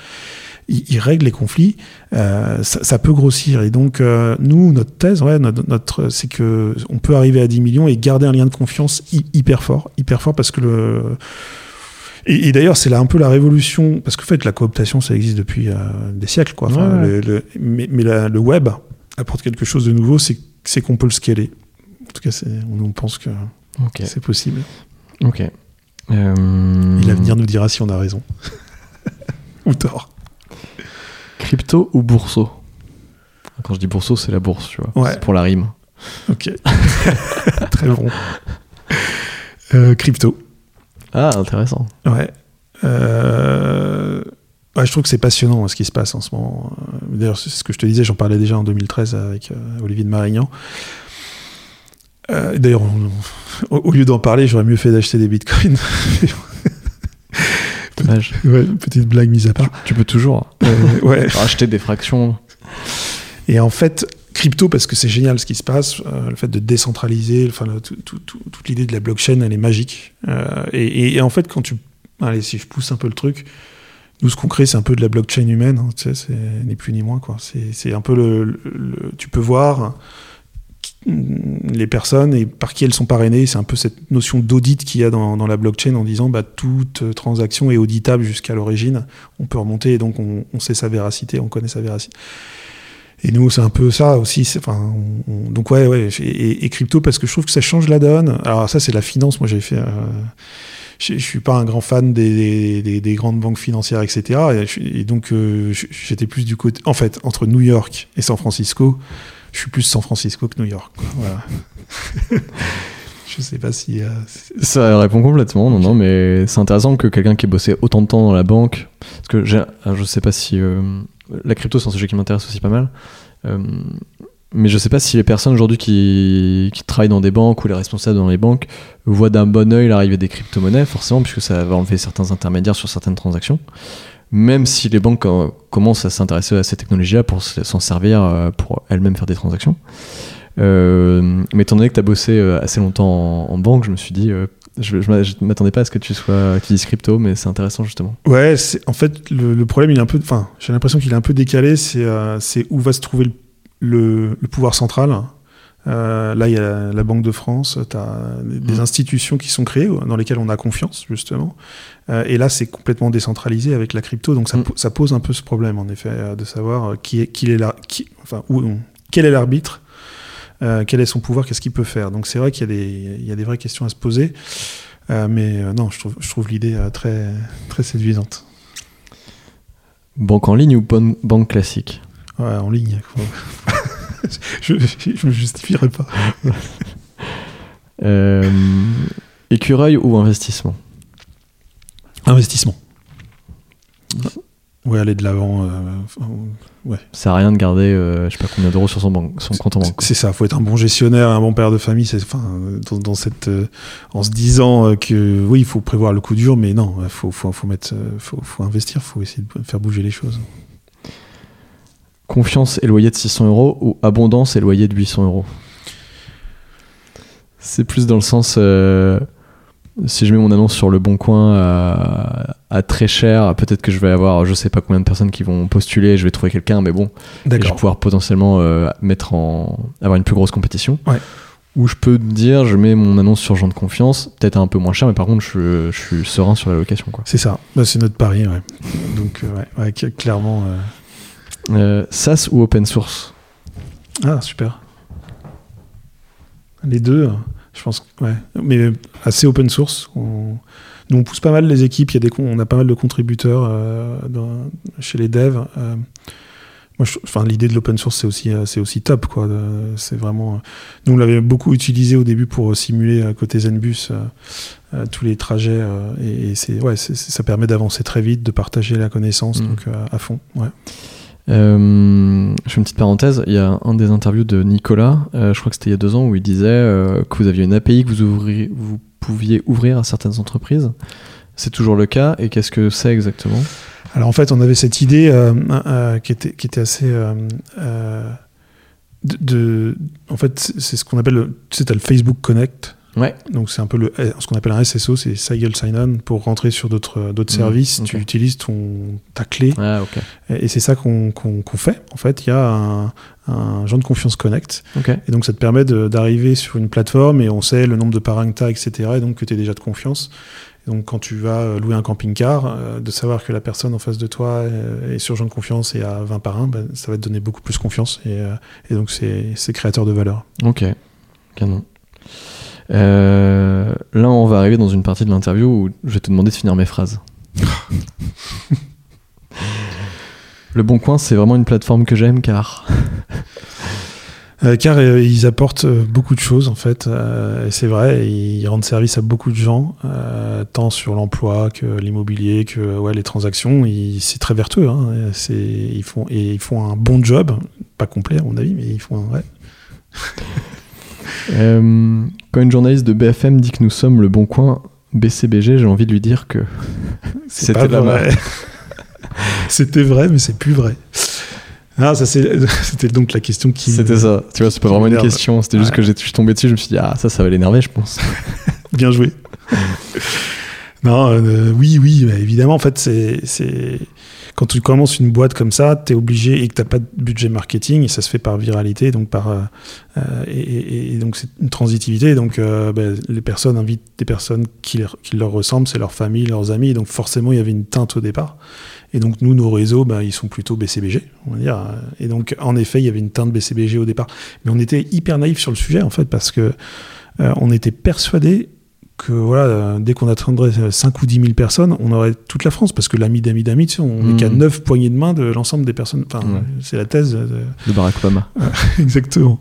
il, il règle les conflits, euh, ça, ça peut grossir. Et donc, euh, nous, notre thèse, ouais, notre, notre- c'est que on peut arriver à 10 millions et garder un lien de confiance hy- hyper fort, hyper fort, parce que le... Et, et d'ailleurs, c'est là un peu la révolution, parce qu'en fait, la cooptation, ça existe depuis euh, des siècles, quoi. Enfin, Ouais, ouais. le- le- mais mais la- le web apporte quelque chose de nouveau, c'est qu'on peut le scaler. En tout cas, on, pense que c'est possible. Ok. Euh, Et l'avenir nous dira si on a raison. Ou tort. Crypto ou bourseau Quand je dis bourseau, c'est la bourse, tu vois. Ouais. C'est pour la rime. Ok. Très bon. Euh, crypto. Ah, intéressant. Ouais. Euh, ouais, je trouve que c'est passionnant hein, ce qui se passe en ce moment. D'ailleurs, c'est ce que je te disais, j'en parlais déjà en 2013 avec euh, Olivier de Marignan. D'ailleurs, au, au lieu d'en parler, j'aurais mieux fait d'acheter des bitcoins. Dommage. ouais, petite blague mise à part. Tu peux toujours Euh, ouais. acheter des fractions. Et en fait, crypto, parce que c'est génial ce qui se passe, euh, le fait de décentraliser, enfin, le- tout- tout- tout- toute l'idée de la blockchain, elle est magique. Euh, et, et- et en fait, quand tu. Allez, si je pousse un peu le truc, nous, ce qu'on crée, c'est un peu de la blockchain humaine, hein, tu sais, c'est ni plus ni moins, quoi. C'est c'est un peu le, le- le- Tu peux voir les personnes et par qui elles sont parrainées. C'est un peu cette notion d'audit qu'il y a dans, dans la blockchain en disant bah, toute transaction est auditable jusqu'à l'origine. On peut remonter et donc on, on sait sa véracité, on connaît sa véracité. Et nous, c'est un peu ça aussi. Enfin, on- on- donc ouais, ouais. Et, crypto parce que je trouve que ça change la donne. Alors ça, c'est la finance. Moi, j'ai fait. euh, je, je suis pas un grand fan des, des- des grandes banques financières, etc. Et, donc, euh, j'étais plus du côté. En fait, entre New York et San Francisco, je suis plus San Francisco que New York. quoi. Voilà. sais pas si. euh, Ça répond complètement, non, non, mais c'est intéressant que quelqu'un qui ait bossé autant de temps dans la banque, parce que alors, je sais pas si euh, la crypto c'est un sujet qui m'intéresse aussi pas mal, euh, mais je sais pas si les personnes aujourd'hui qui, qui travaillent dans des banques ou les responsables dans les banques voient d'un bon oeil l'arrivée des crypto-monnaies, forcément, puisque ça va enlever certains intermédiaires sur certaines transactions. Même si les banques euh, commencent à s'intéresser à ces technologies-là pour s'en servir euh, pour elles-mêmes faire des transactions. Euh, mais étant donné que tu as bossé assez longtemps en, banque, je me suis dit, je, je m'attendais pas à ce que tu sois, dises crypto, mais c'est intéressant justement. Ouais, en fait le, problème, il est un peu, enfin, j'ai l'impression qu'il est un peu décalé. C'est où va se trouver le pouvoir central. Euh, là, il y a la, Banque de France. Tu as des, Mhm. institutions qui sont créées dans lesquelles on a confiance justement. Euh, et là, c'est complètement décentralisé avec la crypto, donc ça, ça pose un peu ce problème en effet euh, de savoir qui est, qui est là, qui, enfin, où, quel est l'arbitre. euh, quel est son pouvoir, qu'est-ce qu'il peut faire Donc c'est vrai qu'il y, a des- il y a des vraies questions à se poser, mais non, je trouve, je trouve l'idée très, très séduisante. Banque en ligne ou banque classique? Ouais, en ligne. quoi. je, je me justifierai pas. Euh, écureuil ou investissement? Investissement. Ouais, aller de l'avant. euh, ouais. Ça sert à rien de garder, euh, je sais pas combien d'euros sur son, banque, son compte en banque. C'est ça, faut être un bon gestionnaire, un bon père de famille. C'est, enfin, dans, dans cette, euh, en se disant euh, que oui, il faut prévoir le coup dur, mais non, il faut, faut, faut mettre, faut, faut investir, faut essayer de faire bouger les choses. Confiance et loyer de 600 euros ou abondance et loyer de 800 euros C'est plus dans le sens. euh, si je mets mon annonce sur le bon coin à, à très cher, peut-être que je vais avoir je sais pas combien de personnes qui vont postuler, je vais trouver quelqu'un, mais bon, je vais pouvoir potentiellement euh, mettre en avoir une plus grosse compétition. Ouais. Ou je peux dire, je mets mon annonce sur gens de confiance, peut-être un peu moins cher, mais par contre, je, je suis serein sur la location. C'est ça, Bah, c'est notre pari, ouais. Donc, euh, ouais, clairement. euh, Euh, SaaS ou open source Ah, super. Les deux, euh, je pense, ouais. Mais assez open source. On- Nous, on pousse pas mal les équipes. Il y a des, on a pas mal de contributeurs euh, dans- chez les devs. Euh, moi, je- enfin, l'idée de l'open source, c'est aussi, c'est aussi top, quoi. C'est vraiment. Nous, on l'avait beaucoup utilisé au début pour simuler côté Zenbus euh, tous les trajets. et et c'est, ouais, ça permet d'avancer très vite, de partager la connaissance, Mhm. donc à fond. Ouais. Euh, je fais une petite parenthèse. Il y a un des interviews de Nicolas, euh, je crois que c'était il y a deux ans, où il disait euh, que vous aviez une API que vous, ouvriez- vous pouviez ouvrir à certaines entreprises. C'est toujours le cas. Et qu'est-ce que c'est exactement? Alors en fait, on avait cette idée qui, était, qui était assez. en fait, c'est ce qu'on appelle. le- Tu sais, t'as le Facebook Connect. Ouais. Donc c'est un peu le, ce qu'on appelle un SSO, c'est Single Sign-On. Pour rentrer sur d'autres d'autres Mhm, services, tu utilises ton, ta clé. Ah. Et, et c'est ça qu'on qu'on fait. En fait, il y a un, un genre de confiance Connect. Et donc ça te permet d'arriver sur une plateforme et on sait le nombre de parrains que tu as, etc. Et donc que tu es déjà de confiance. Et donc quand tu vas euh, louer un camping-car, euh, de savoir que la personne en face de toi euh, est sur genre de confiance et a 20 parrains, ça va te donner beaucoup plus confiance. Et, euh, et donc c'est c'est créateur de valeur. Ok. Canon. Euh, là, on va arriver dans une partie de l'interview où je vais te demander de finir mes phrases. Le Bon Coin, c'est vraiment une plateforme que j'aime car. Euh, car euh, ils apportent beaucoup de choses en fait, et c'est vrai, ils rendent service à beaucoup de gens, tant sur l'emploi que l'immobilier, que ouais, les transactions. C'est très vertueux, hein, ils font et ils font un bon job, pas complet à mon avis, mais ils font un ouais. Quand une journaliste de BFM dit que nous sommes le Bon Coin BCBG, j'ai envie de lui dire que C'était pas la vrai. C'était vrai, mais c'est plus vrai. Ah, ça c'était donc la question qui. c'était ça. Tu vois, c'est pas vraiment une question. C'était juste que je suis tombé dessus. Je me suis dit, ah, ça, ça va l'énerver, je pense. Bien joué. non, euh, oui, oui, bah, évidemment. En fait, c'est quand tu commences une boîte comme ça, tu es obligé et que tu pas de budget marketing, et ça se fait par viralité, donc par euh, euh, et, donc c'est une transitivité. Donc euh, bah, les personnes invitent des personnes qui, qui leur ressemblent, c'est leur famille, leurs amis. Donc forcément, il y avait une teinte au départ. Et donc nous, nos réseaux, bah, ils sont plutôt BCBG, on va dire. Et donc en effet, il y avait une teinte BCBG au départ, mais on était hyper naïf sur le sujet en fait parce que euh, on était persuadé que voilà, dès qu'on atteindrait 5 ou 10 000 personnes, on aurait toute la France, parce que l'ami d'amis d'amis, tu sais, on n'est qu'à 9 poignées de main de l'ensemble des personnes. Enfin, Ouais. c'est la thèse. de- De Barack Obama. Exactement.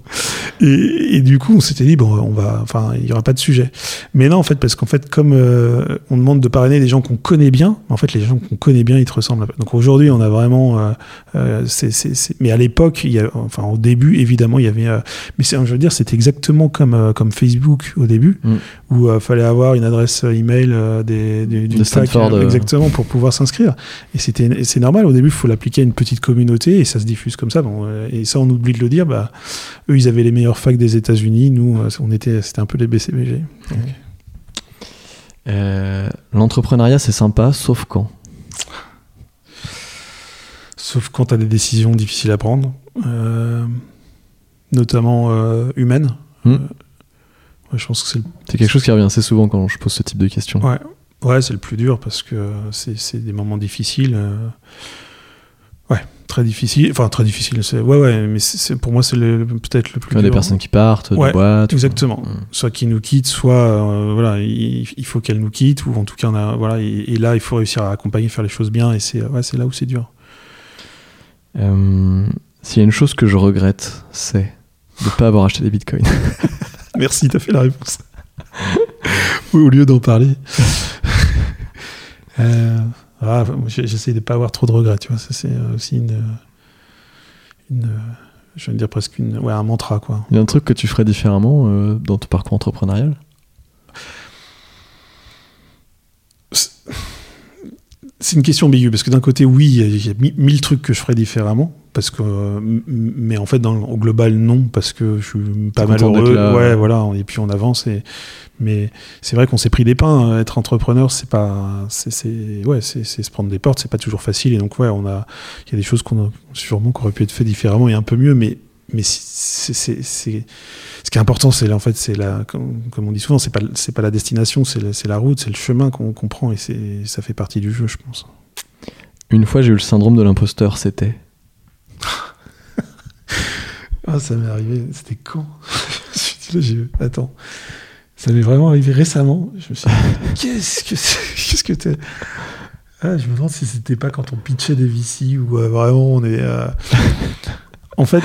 Et, et du coup, on s'était dit, bon, on va, enfin, il n'y aura pas de sujet. Mais non, en fait, parce qu'en fait, comme euh, on demande de parrainer des gens qu'on connaît bien, en fait, les gens qu'on connaît bien, ils te ressemblent. Donc aujourd'hui, on a vraiment. euh, euh, c'est- c'est- c'est- Mais à l'époque, il y a- enfin, au début, évidemment, il y avait. Mais c'est- je veux dire, c'était exactement comme, comme Facebook au début, Mm. où il fallait avoir une adresse email euh, des, des- d'une De fac, Stanford, euh, euh. exactement, pour pouvoir s'inscrire. Et c'était, et c'est normal, au début, il faut l'appliquer à une petite communauté et ça se diffuse comme ça. Bon, euh, et ça, on oublie de le dire. Bah, eux, ils avaient les meilleures facs des États-Unis. Nous, euh, on était, c'était un peu les BCBG. Euh, L'entrepreneuriat, c'est sympa, sauf quand? Sauf quand tu as des décisions difficiles à prendre, euh, notamment euh, humaines. Hmm. Ouais, je pense que c'est le C'est quelque chose qui revient assez souvent quand je pose ce type de questions. Ouais, ouais c'est le plus dur parce que c'est des moments difficiles. euh, Ouais, très difficile. Enfin, très difficile. c'est- Ouais, ouais, mais c'est pour moi, c'est le- peut-être le plus dur. des personnes qui partent, Ouais, des boîtes. Exactement. Mm. Soit qui nous quittent, soit euh, voilà, il, il faut qu'elles nous quittent, ou en tout cas, on a, voilà, et, et là, il faut réussir à accompagner, faire les choses bien, et c'est ouais, c'est là où c'est dur. Euh, S'il y a une chose que je regrette, c'est de ne pas avoir acheté des bitcoins. Merci, t'as fait la réponse. Au lieu d'en parler. euh, ah, J'essaie de ne pas avoir trop de regrets, tu vois. Ça, c'est aussi une, une. Je vais dire presque une, ouais, un mantra, quoi. Il y a un truc que tu ferais différemment euh, dans ton parcours entrepreneurial? C'est une question ambiguë, parce que d'un côté, oui, il y a mille trucs que je ferais différemment, parce que, mais en fait, dans, au global, non, parce que je suis pas malheureux. Ouais, voilà, et puis on avance. Et, mais c'est vrai qu'on s'est pris des pains. Être entrepreneur, c'est pas, c'est, ouais, c'est, se prendre des portes, c'est pas toujours facile. Et donc, ouais, on a, il y a des choses qu'on a sûrement qui auraient pu être fait différemment et un peu mieux, mais, mais c'est, ce qui est important, c'est en fait, c'est la, comme, on dit souvent, c'est pas, c'est pas la destination, c'est la, la, route, c'est le chemin qu'on prend et c'est, ça fait partie du jeu, je pense. Une fois, j'ai eu le syndrome de l'imposteur, c'était. ah, ça m'est arrivé, c'était quand? Attends, ça m'est vraiment arrivé récemment. Je me suis dit, qu'est-ce que qu'est-ce que t'es? Ah, Je me demande si c'était pas quand on pitchait des VC ou euh, vraiment on est. Euh, en fait,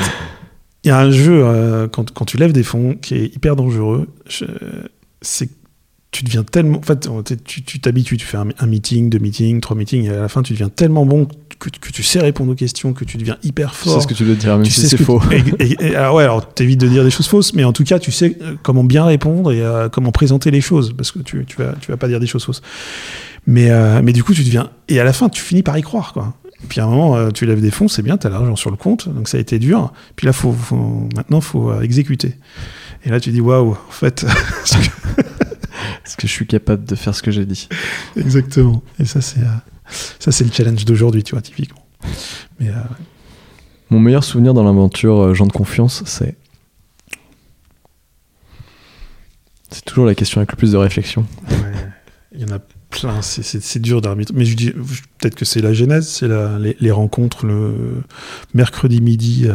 il y a un jeu, euh, quand, quand, tu lèves des fonds, qui est hyper dangereux. C'est tu deviens tellement. En fait, tu t'habitues, tu, fais un, meeting, deux meetings, trois meetings, et à la fin, tu deviens tellement bon que, que, tu sais répondre aux questions, que tu deviens hyper fort. Tu sais ce que tu veux dire, même tu si c'est faux. et, alors, ouais, alors t'évites de dire des choses fausses, mais en tout cas, tu sais euh, comment bien répondre et euh, comment présenter les choses, parce que tu, tu, vas, tu vas pas dire des choses fausses. Mais, mais du coup, tu deviens. Et à la fin, tu finis par y croire, quoi. Puis à un moment, euh, tu lèves des fonds, c'est bien, tu as l'argent sur le compte, donc ça a été dur. Puis là, faut, faut maintenant, il faut euh, exécuter. Et là, tu dis, waouh, en fait. Est-ce que je suis capable de faire ce que j'ai dit Exactement. Et ça, c'est euh, ça, c'est le challenge d'aujourd'hui, tu vois, typiquement. Mais, Mon meilleur souvenir dans l'aventure Jean de confiance, c'est. C'est toujours la question avec le plus de réflexion. Ouais. Il y en a c'est dur d'arbitre. Mais je dis, peut-être que c'est la genèse, c'est les, rencontres le mercredi midi. Euh,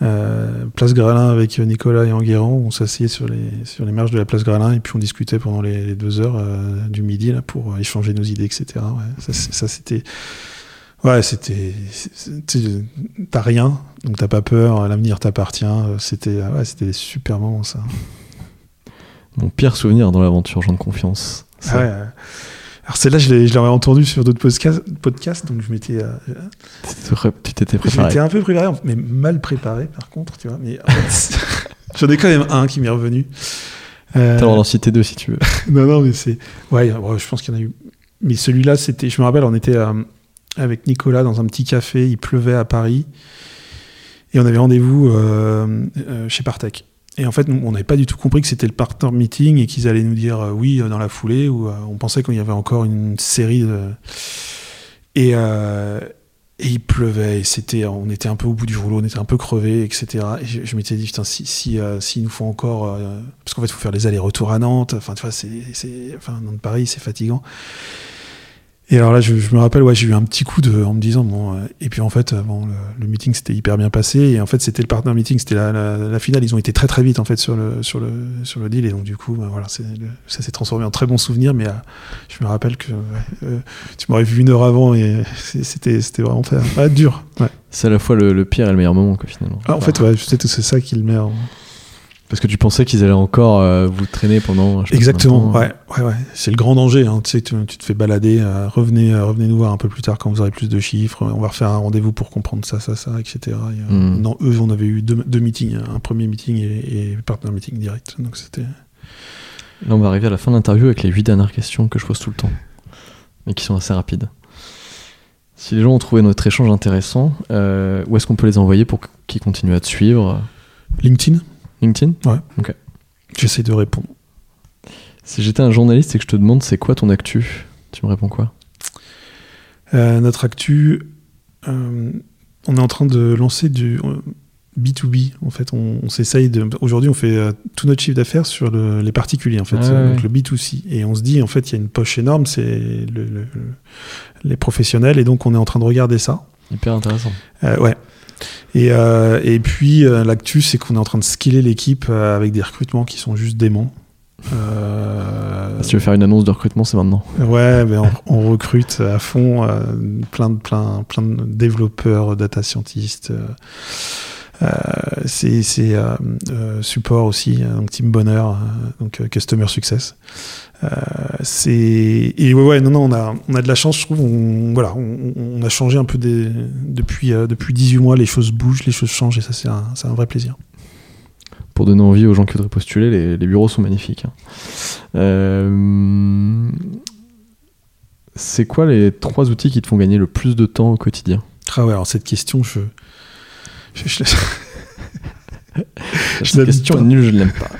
euh, place Gralin avec Nicolas et Enguerrand, on s'asseyait sur les, sur les marges de la place Gralin et puis on discutait pendant les, deux heures euh, du midi là, pour échanger nos idées, etc. ça, c'était. Ouais, c'était. T'as rien, donc t'as pas peur, l'avenir t'appartient. C'était ouais, super moments, ça. Mon pire souvenir dans l'aventure, Jean de confiance, ah ouais. Alors celle-là, je l'aurais entendu sur d'autres podcasts, donc je m'étais. Euh, tu t'étais préparé. J'étais un peu préparé, mais mal préparé par contre, tu vois. Mais j'en ai quand même un qui m'est revenu. Euh... T'as d'en citer deux si tu veux. non, non, mais c'est. Ouais, je pense qu'il y en a eu. Mais celui-là, c'était. Je me rappelle, on était euh, avec Nicolas dans un petit café, il pleuvait à Paris. Et on avait rendez-vous euh, chez Partech. Et en fait, on n'avait pas du tout compris que c'était le partner meeting et qu'ils allaient nous dire euh, oui euh, dans la foulée, ou euh, on pensait qu'il y avait encore une série de. Et, il pleuvait, c'était, on était un peu au bout du rouleau, on était un peu crevé, etc. Et je, m'étais dit, putain, si, si, si nous faut encore. parce qu'en fait, il faut faire les allers-retours à Nantes, enfin, tu vois, c'est. Enfin, Nantes-Paris, c'est fatigant. Et alors là, je, me rappelle, ouais, j'ai eu un petit coup de, en me disant, bon, euh, et puis en fait, euh, bon, le, meeting s'était hyper bien passé, et en fait, c'était le partner meeting, c'était la, la, finale, ils ont été très très vite en fait sur le, sur le, sur le deal, et donc du coup, bah, voilà, ça s'est transformé en très bon souvenir, mais euh, je me rappelle que tu m'aurais vu une heure avant, et c'était, vraiment fait, dur. Ouais. C'est à la fois le, pire et le meilleur moment, quoi, finalement. Ah, en fait, ouais, peut-être que c'est ça qui le met en. Parce que tu pensais qu'ils allaient encore euh, vous traîner pendant. Exactement, ouais, ouais, ouais. C'est le grand danger. Hein. Tu sais, tu, te fais balader. Euh, revenez, euh, revenez nous voir un peu plus tard quand vous aurez plus de chiffres. On va refaire un rendez-vous pour comprendre ça, ça, ça, etc. Hmm. Non, eux, on avait eu deux, meetings, un premier meeting et, et partner meeting direct. Donc c'était. Là, on va arriver à la fin de l'interview avec les huit dernières questions que je pose tout le temps, mais qui sont assez rapides. Si les gens ont trouvé notre échange intéressant, où est-ce qu'on peut les envoyer pour qu'ils continuent à te suivre? LinkedIn. LinkedIn Ouais. Ok. J'essaie de répondre. Si j'étais un journaliste et que je te demande c'est quoi ton actu, tu me réponds quoi? Euh, Notre actu, euh, on est en train de lancer du B2B. En fait, on, s'essaye de. Aujourd'hui, on fait euh, tout notre chiffre d'affaires sur les particuliers, en fait, ah donc le B2C. Et on se dit, en fait, il y a une poche énorme, c'est les professionnels, et donc on est en train de regarder ça. Hyper intéressant. ouais. Et, euh, et puis, euh, l'actu, c'est qu'on est en train de skiller l'équipe euh, avec des recrutements qui sont juste déments. Euh, Si tu veux faire une annonce de recrutement, c'est maintenant. Ouais, mais on, on recrute à fond plein de plein plein de développeurs, data scientists. euh, c'est euh, euh, support aussi, donc team bonheur, donc customer success. Euh, c'est et ouais, ouais non non on a on a de la chance je trouve on voilà on, on a changé un peu des, depuis euh, depuis 18 mois les choses bougent les choses changent et ça c'est un c'est un vrai plaisir. Pour donner envie aux gens qui voudraient postuler, les, les bureaux sont magnifiques. hein. Euh, C'est quoi les trois outils qui te font gagner le plus de temps au quotidien? Ah ouais alors cette question je je, je- Cette l'aime question nulle, je ne l'aime pas.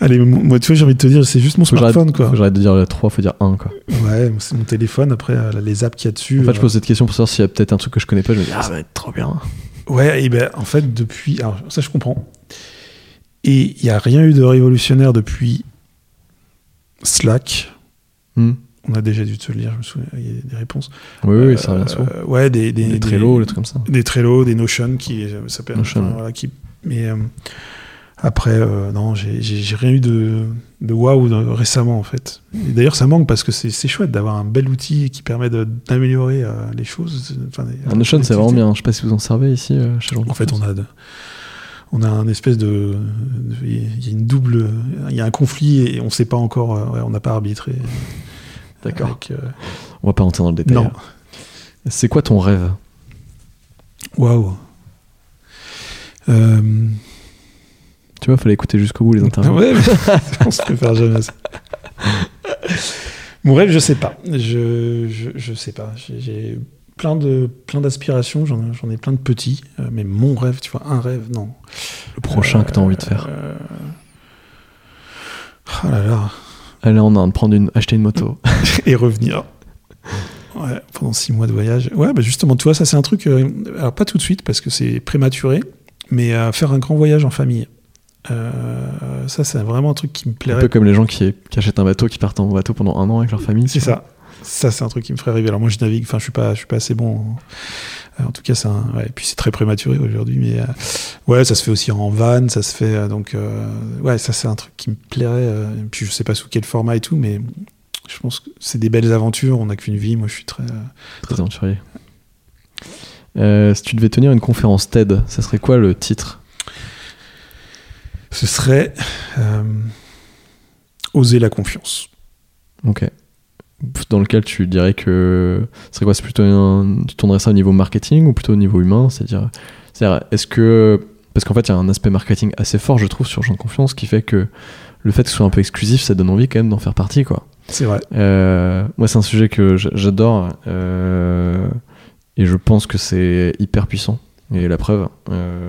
Allez, moi, tu vois, j'ai envie de te dire, c'est juste mon Faut smartphone, quoi. J'arrête de dire trois, faut dire un quoi. Ouais, c'est mon téléphone, après, euh, les apps qu'il y a dessus. En fait, je euh, pose cette question pour savoir s'il y a peut-être un truc que je connais pas. Je me dis, ah, ça va être trop bien. Ouais, et ben, en fait, depuis. Alors, ça, je comprends. Et il n'y a rien eu de révolutionnaire depuis Slack. Hmm. On a déjà dû te le dire, je me souviens, il y a des réponses. Oui, oui, ça revient souvent. Euh, ouais, des, des, Des Trello, des trucs comme ça. des Trello, des Notion qui euh, s'appellent. Notion, enfin, voilà, qui, mais euh, après, euh, non, j'ai- rien eu de, de waouh récemment en fait. D'ailleurs, ça manque parce que c'est chouette d'avoir un bel outil qui permet d'améliorer euh, les choses. enfin, Notion, c'est vraiment bien. Je sais pas si vous en servez ici euh, chez En fait, on a, de- on a un espèce de, il y a une double, il y a un conflit et on sait pas encore, euh, ouais, on n'a pas arbitré. D'accord. On va pas rentrer dans le détail. non, C'est quoi ton rêve? Waouh. Tu vois, fallait écouter jusqu'au bout les interviews. Ouais, on se prépare jamais à ça. Mon rêve, je sais pas. Je, je, je sais pas. J'ai- plein de plein d'aspirations. J'en ai- plein de petits. euh, mais mon rêve, tu vois, un rêve, non. Le prochain que tu as envie de faire. Euh, Oh là là. Allez, on a de prendre une, acheter une moto. Et revenir. Ouais, pendant six mois de voyage. Ouais, bah justement, tu vois, ça c'est un truc. euh, alors pas tout de suite parce que c'est prématuré, mais faire un grand voyage en famille. Euh, ça, c'est vraiment un truc qui me Un plairait peu comme les gens qui, qui achètent un bateau, qui partent en bateau pendant un an avec leur famille. C'est ça. Ça, c'est un truc qui me ferait rêver. Alors moi, je navigue. Enfin, je suis pas, je suis pas assez bon. En, en tout cas, c'est un. Ouais, et puis c'est très prématuré aujourd'hui, mais euh, ouais, ça se fait aussi en van. Ça se fait euh, donc. euh, ouais, ça c'est un truc qui me plairait. euh, et puis je sais pas sous quel format et tout, mais je pense que c'est des belles aventures. On n'a qu'une vie. Moi, je suis très. Très aventurier. Si tu devais tenir une conférence TED, ça serait quoi le titre? Ce serait euh, oser la confiance. Ok. Dans lequel tu dirais que. Ce serait quoi C'est plutôt un- Tu tournerais ça au niveau marketing ou plutôt au niveau humain C'est-à-dire, c'est-à-dire, est-ce que. Parce qu'en fait, il y a un aspect marketing assez fort, je trouve, sur Jean de Confiance qui fait que le fait que ce soit un peu exclusif, ça donne envie quand même d'en faire partie, quoi. C'est vrai. Euh, moi, c'est un sujet que j'adore euh, et je pense que c'est hyper puissant. Et la preuve. euh,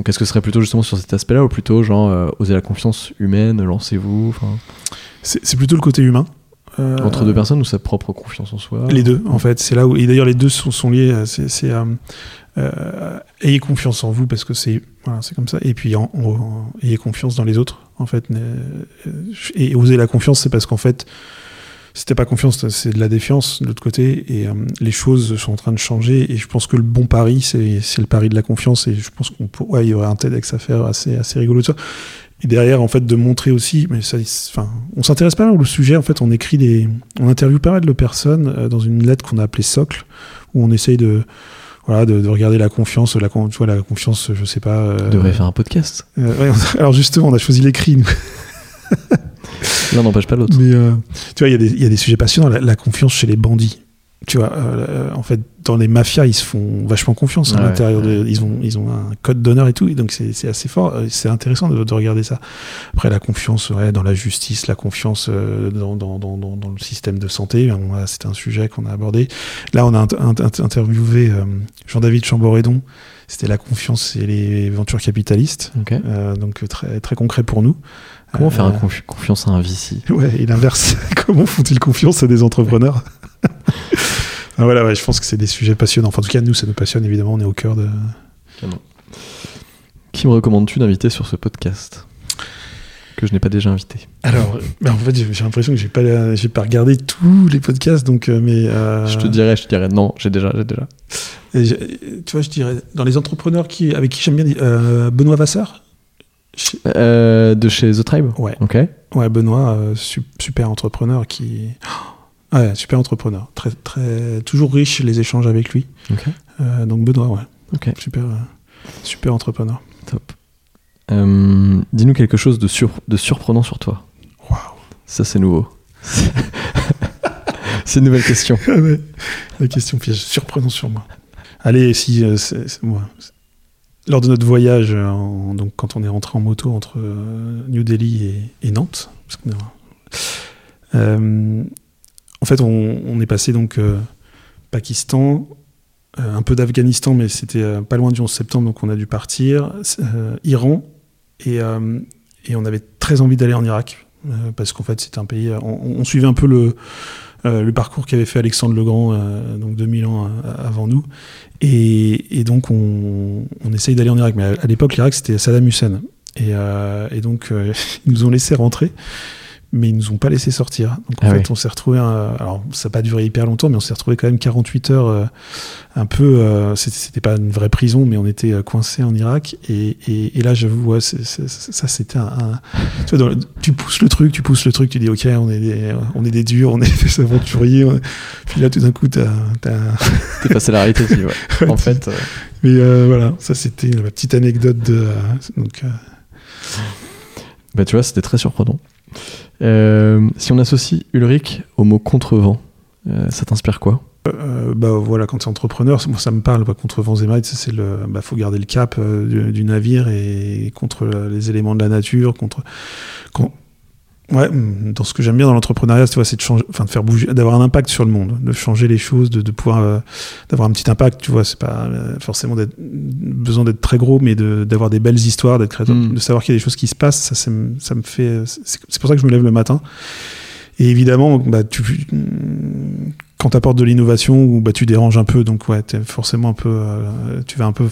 donc, est-ce que ce serait plutôt justement sur cet aspect-là ou plutôt genre euh, oser la confiance humaine, lancez-vous, C'est plutôt le côté humain. Euh, entre deux personnes ou sa propre confiance en soi? Les deux, en fait, c'est là où. Et d'ailleurs, les deux sont, sont liés. euh, C'est, ayez confiance en vous parce que c'est voilà, c'est comme ça. Et puis en, en- ayez confiance dans les autres, en fait. Euh, Et oser la confiance, c'est parce qu'en fait, t'as pas confiance, c'est de la défiance de l'autre côté. Et euh, les choses sont en train de changer. Et je pense que le bon pari, c'est, c'est le pari de la confiance. Et je pense qu'on ouais, il y aurait un TEDx à faire assez, assez rigolo de ça. Et derrière, en fait, de montrer aussi, mais ça, enfin, on s'intéresse pas mal au sujet. En fait, on écrit des, on interviewe pas mal de personnes euh, dans une lettre qu'on a appelée Socle, où on essaye de, voilà, de, de regarder la confiance, la, tu vois, la confiance, je sais pas. euh, On devrait faire un podcast. euh, ouais, on- alors justement, on a choisi l'écrit. nous. L'un n'empêche pas l'autre. Mais euh, tu vois, il y, a des- il y a des sujets passionnants. La, la confiance chez les bandits. Tu vois, euh, euh, en fait, dans les mafias, ils se font vachement confiance à Ouais, l'intérieur. ouais. Ils, ont, ils ont un code d'honneur et tout. Et donc, c'est assez fort. C'est intéressant de, de regarder ça. Après, la confiance ouais, dans la justice, la confiance dans, dans, dans, dans, dans le système de santé. C'était un sujet qu'on a abordé. Là, on a int- int- interviewé euh, Jean-David Chamboredon. C'était la confiance et les ventures capitalistes. Euh, donc, très, très concret pour nous. Comment faire Euh, un confi- confiance à un VC Ouais, et l'inverse. Comment font-ils confiance à des entrepreneurs? Ah, Voilà, ouais, je pense que c'est des sujets passionnants. Enfin, en tout cas, nous, ça nous passionne, évidemment. On est au cœur de. Qui me recommandes-tu d'inviter sur ce podcast? Que je n'ai pas déjà invité. Alors, ben, en fait, j'ai l'impression que j'ai pas, j'ai pas regardé tous les podcasts, donc, euh, mais. euh, Je te dirais, je te dirais non, j'ai déjà, j'ai déjà. et j'ai- tu vois, je dirais, dans les entrepreneurs qui, avec qui j'aime bien, euh, Benoît Vasseur? Euh, de chez The Tribe? Ouais. Ok. Ouais, Benoît, euh, su- super entrepreneur qui. Ouais, super entrepreneur. Très, très, toujours riche les échanges avec lui. Ok. Euh, donc Benoît, ouais. Ok. Super, super entrepreneur. Top. Dis-nous quelque chose de, sur- de surprenant sur toi. Waouh. Ça, c'est nouveau. c'est une nouvelle question. La question piège, surprenant sur moi. Allez, si, c'est moi. Lors de notre voyage, euh, quand on est rentré en moto entre euh, New Delhi et, Nantes, euh, en fait, on, est passé donc Pakistan, un peu d'Afghanistan, mais c'était pas loin du 11 septembre, donc on a dû partir, Iran, et, on avait très envie d'aller en Irak, parce qu'en fait, c'était un pays. On, suivait un peu le, le parcours qu'avait fait Alexandre le Grand, euh, donc 2000 ans euh, avant nous. Et, et donc, on, on essaye d'aller en Irak. Mais à, l'époque, l'Irak, c'était Saddam Hussein. Et, euh, et donc, euh, ils nous ont laissé rentrer, mais ils nous ont pas laissé sortir. Donc, en Ah fait, on s'est retrouvé. alors, ça n'a pas duré hyper longtemps, mais on s'est retrouvé quand même 48 heures, euh, un peu. euh, c'était- pas une vraie prison, mais on était euh, coincé en Irak. Et, et, et là, j'avoue, ouais, ça, c'était un. un- tu, vois, le- tu pousses le truc, tu pousses le truc, tu dis, ok, on est des, on est des durs, on est des aventuriers. on- Puis là, tout d'un coup, t'as. T'es passé à la réalité, tu dis, ouais. En fait, euh, Mais voilà, ça, c'était la petite anecdote de. donc, bah, tu vois, c'était très surprenant. Euh, si on associe Ulrich au mot contrevent, euh, ça t'inspire quoi? Euh, bah voilà, quand es entrepreneur, ça me parle, pas contre vents et marées, c'est le, bah faut garder le cap du, navire et contre les éléments de la nature, contre, con- ouais, mm, dans ce que j'aime bien dans l'entrepreneuriat, tu vois, c'est de changer, enfin de faire bouger, d'avoir un impact sur le monde, de changer les choses, de, de pouvoir, euh, d'avoir un petit impact, tu vois, c'est pas euh, forcément d'être, besoin d'être très gros, mais de, d'avoir des belles histoires, d'être créateur, Mm. de savoir qu'il y a des choses qui se passent, ça, ça me, fait, c'est c'est pour ça que je me lève le matin. Et évidemment, bah, tu, quand tu apportes de l'innovation, ou bah, tu déranges un peu, donc ouais, es forcément un peu, euh, tu vas un peu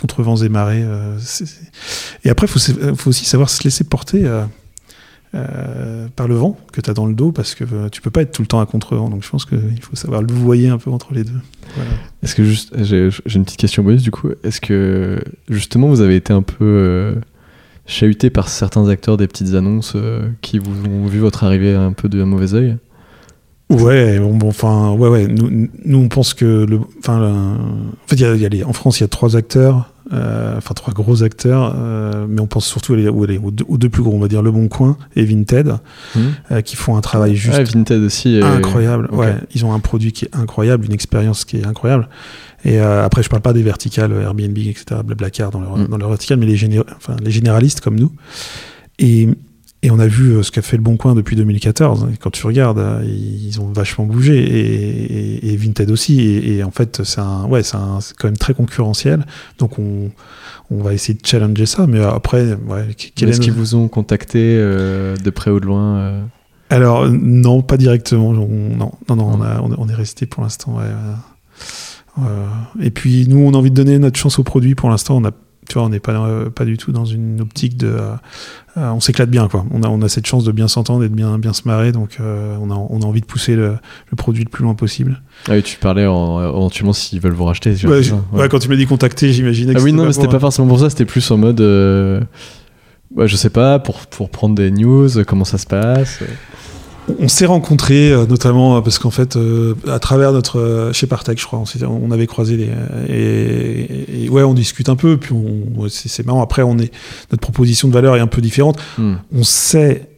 contre vents et marées. euh, Et après, faut, faut aussi savoir se laisser porter euh, par le vent que tu as dans le dos, parce que euh, tu peux pas être tout le temps à contre-vent. Donc je pense qu'il faut savoir le voyer un peu entre les deux. Est-ce que juste, j'ai une petite question bonus du coup. Est-ce que justement vous avez été un peu euh, chahuté par certains acteurs des petites annonces euh, qui vous ont vu votre arrivée un peu d'un mauvais œil Ouais, bon, bon, enfin, ouais, ouais. Nous, nous, on pense que le, enfin, le- en fait, il y a, y a les- en France, il y a trois acteurs, euh, enfin trois gros acteurs, euh, mais on pense surtout où aller- aux, deux, aux deux plus gros, on va dire Le Bon Coin et Vinted, euh, qui font un travail juste Vinted aussi. euh, incroyable. Ouais, ils ont un produit qui est incroyable, une expérience qui est incroyable. Et euh, après, je parle pas des verticales Airbnb, etc., Blablacar dans leur, Mm. dans leur verticale, mais les, géné- enfin, les généralistes comme nous. Et, et on a vu euh, ce qu'a fait le Bon Coin depuis 2014. Et quand tu regardes, euh, ils ont vachement bougé et, et- et Vinted aussi. Et, et en fait, c'est un, ouais, c'est quand même très concurrentiel. Donc on, on va essayer de challenger ça. Mais après, ouais, quel Est-ce est qu'ils vous ont contacté euh, de près ou de loin euh? Alors, non, pas directement. On- non, non, non, on, a- on est- resté pour l'instant. ouais, euh, et puis, nous, on a envie de donner notre chance au produit. Pour l'instant, on a, tu vois, on n'est pas, euh, pas du tout dans une optique de. euh, euh, on s'éclate bien, quoi. On a, on a cette chance de bien s'entendre et de bien, bien se marrer. Donc, euh, on, a, on a envie de pousser le, le produit le plus loin possible. Ah oui, tu parlais en, éventuellement s'ils veulent vous racheter. Ouais, c'est j- ça, ouais, ouais. quand tu m'as dit contacter, j'imaginais que Ah oui, non, mais c'était pas forcément pour ça, c'était plus en mode. ouais, je sais pas, pour, pour prendre des news, comment ça se passe. On s'est rencontrés, euh, notamment euh, parce qu'en fait, euh, à travers notre chez Partech, je crois, on, avait croisé les et, et ouais, on discute un peu, puis c'est marrant. Après, on est notre proposition de valeur est un peu différente. Hmm. On sait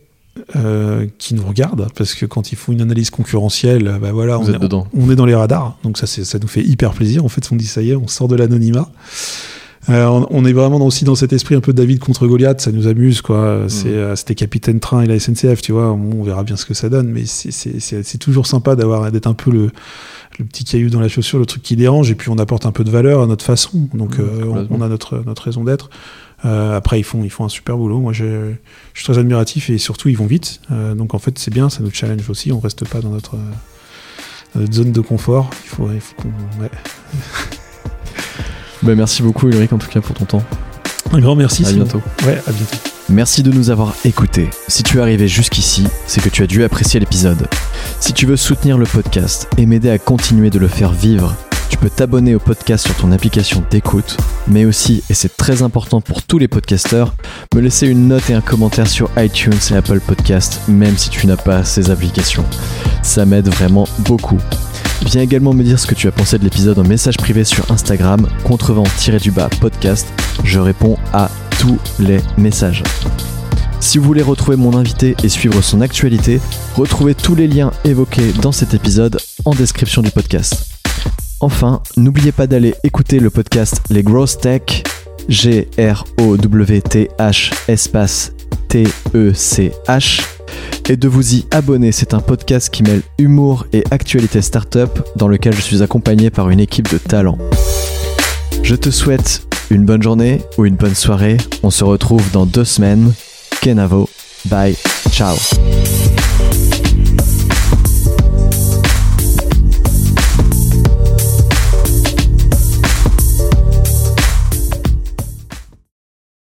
euh, qui nous regardent parce que quand ils font une analyse concurrentielle, bah voilà, on est, on est dans les radars. Donc ça, ça nous fait hyper plaisir. En fait, on dit ça y est, on sort de l'anonymat. Euh, on, on est vraiment aussi dans cet esprit un peu David contre Goliath, ça nous amuse quoi. C'est, euh, C'était Capitaine Train et la SNCF, tu vois. On verra bien ce que ça donne, mais c'est- c'est c'est- c'est toujours sympa d'avoir d'être un peu le, le petit caillou dans la chaussure, le truc qui dérange, et puis on apporte un peu de valeur à notre façon. Donc Mmh, euh, on, a notre, notre raison d'être. Euh, après, ils font, ils font un super boulot. Moi, je, je suis très admiratif et surtout, ils vont vite. Euh, donc en fait, c'est bien, ça nous challenge aussi. On reste pas dans notre, euh, dans notre zone de confort. Il faut, il faut qu'on. ouais. Bah, merci beaucoup, Ulrich, en tout cas, pour ton temps. Un grand merci. à bientôt. Ouais, à bientôt. Merci de nous avoir écoutés. Si tu es arrivé jusqu'ici, c'est que tu as dû apprécier l'épisode. Si tu veux soutenir le podcast et m'aider à continuer de le faire vivre, Tu peux t'abonner au podcast sur ton application d'écoute, mais aussi, et c'est très important pour tous les podcasteurs, me laisser une note et un commentaire sur iTunes et Apple Podcast, même si tu n'as pas ces applications. Ça m'aide vraiment beaucoup. Viens également me dire ce que tu as pensé de l'épisode en message privé sur Instagram, contrevent-du-bas podcast. Je réponds à tous les messages. Si vous voulez retrouver mon invité et suivre son actualité, retrouvez tous les liens évoqués dans cet épisode en description du podcast. Enfin, n'oubliez pas d'aller écouter le podcast Les Growth Tech, G-R-O-W-T-H espace T-E-C-H, et de vous y abonner. C'est un podcast qui mêle humour et actualité startup dans lequel je suis accompagné par une équipe de talents. Je te souhaite une bonne journée ou une bonne soirée. On se retrouve dans deux semaines. Kenavo. Bye. Ciao.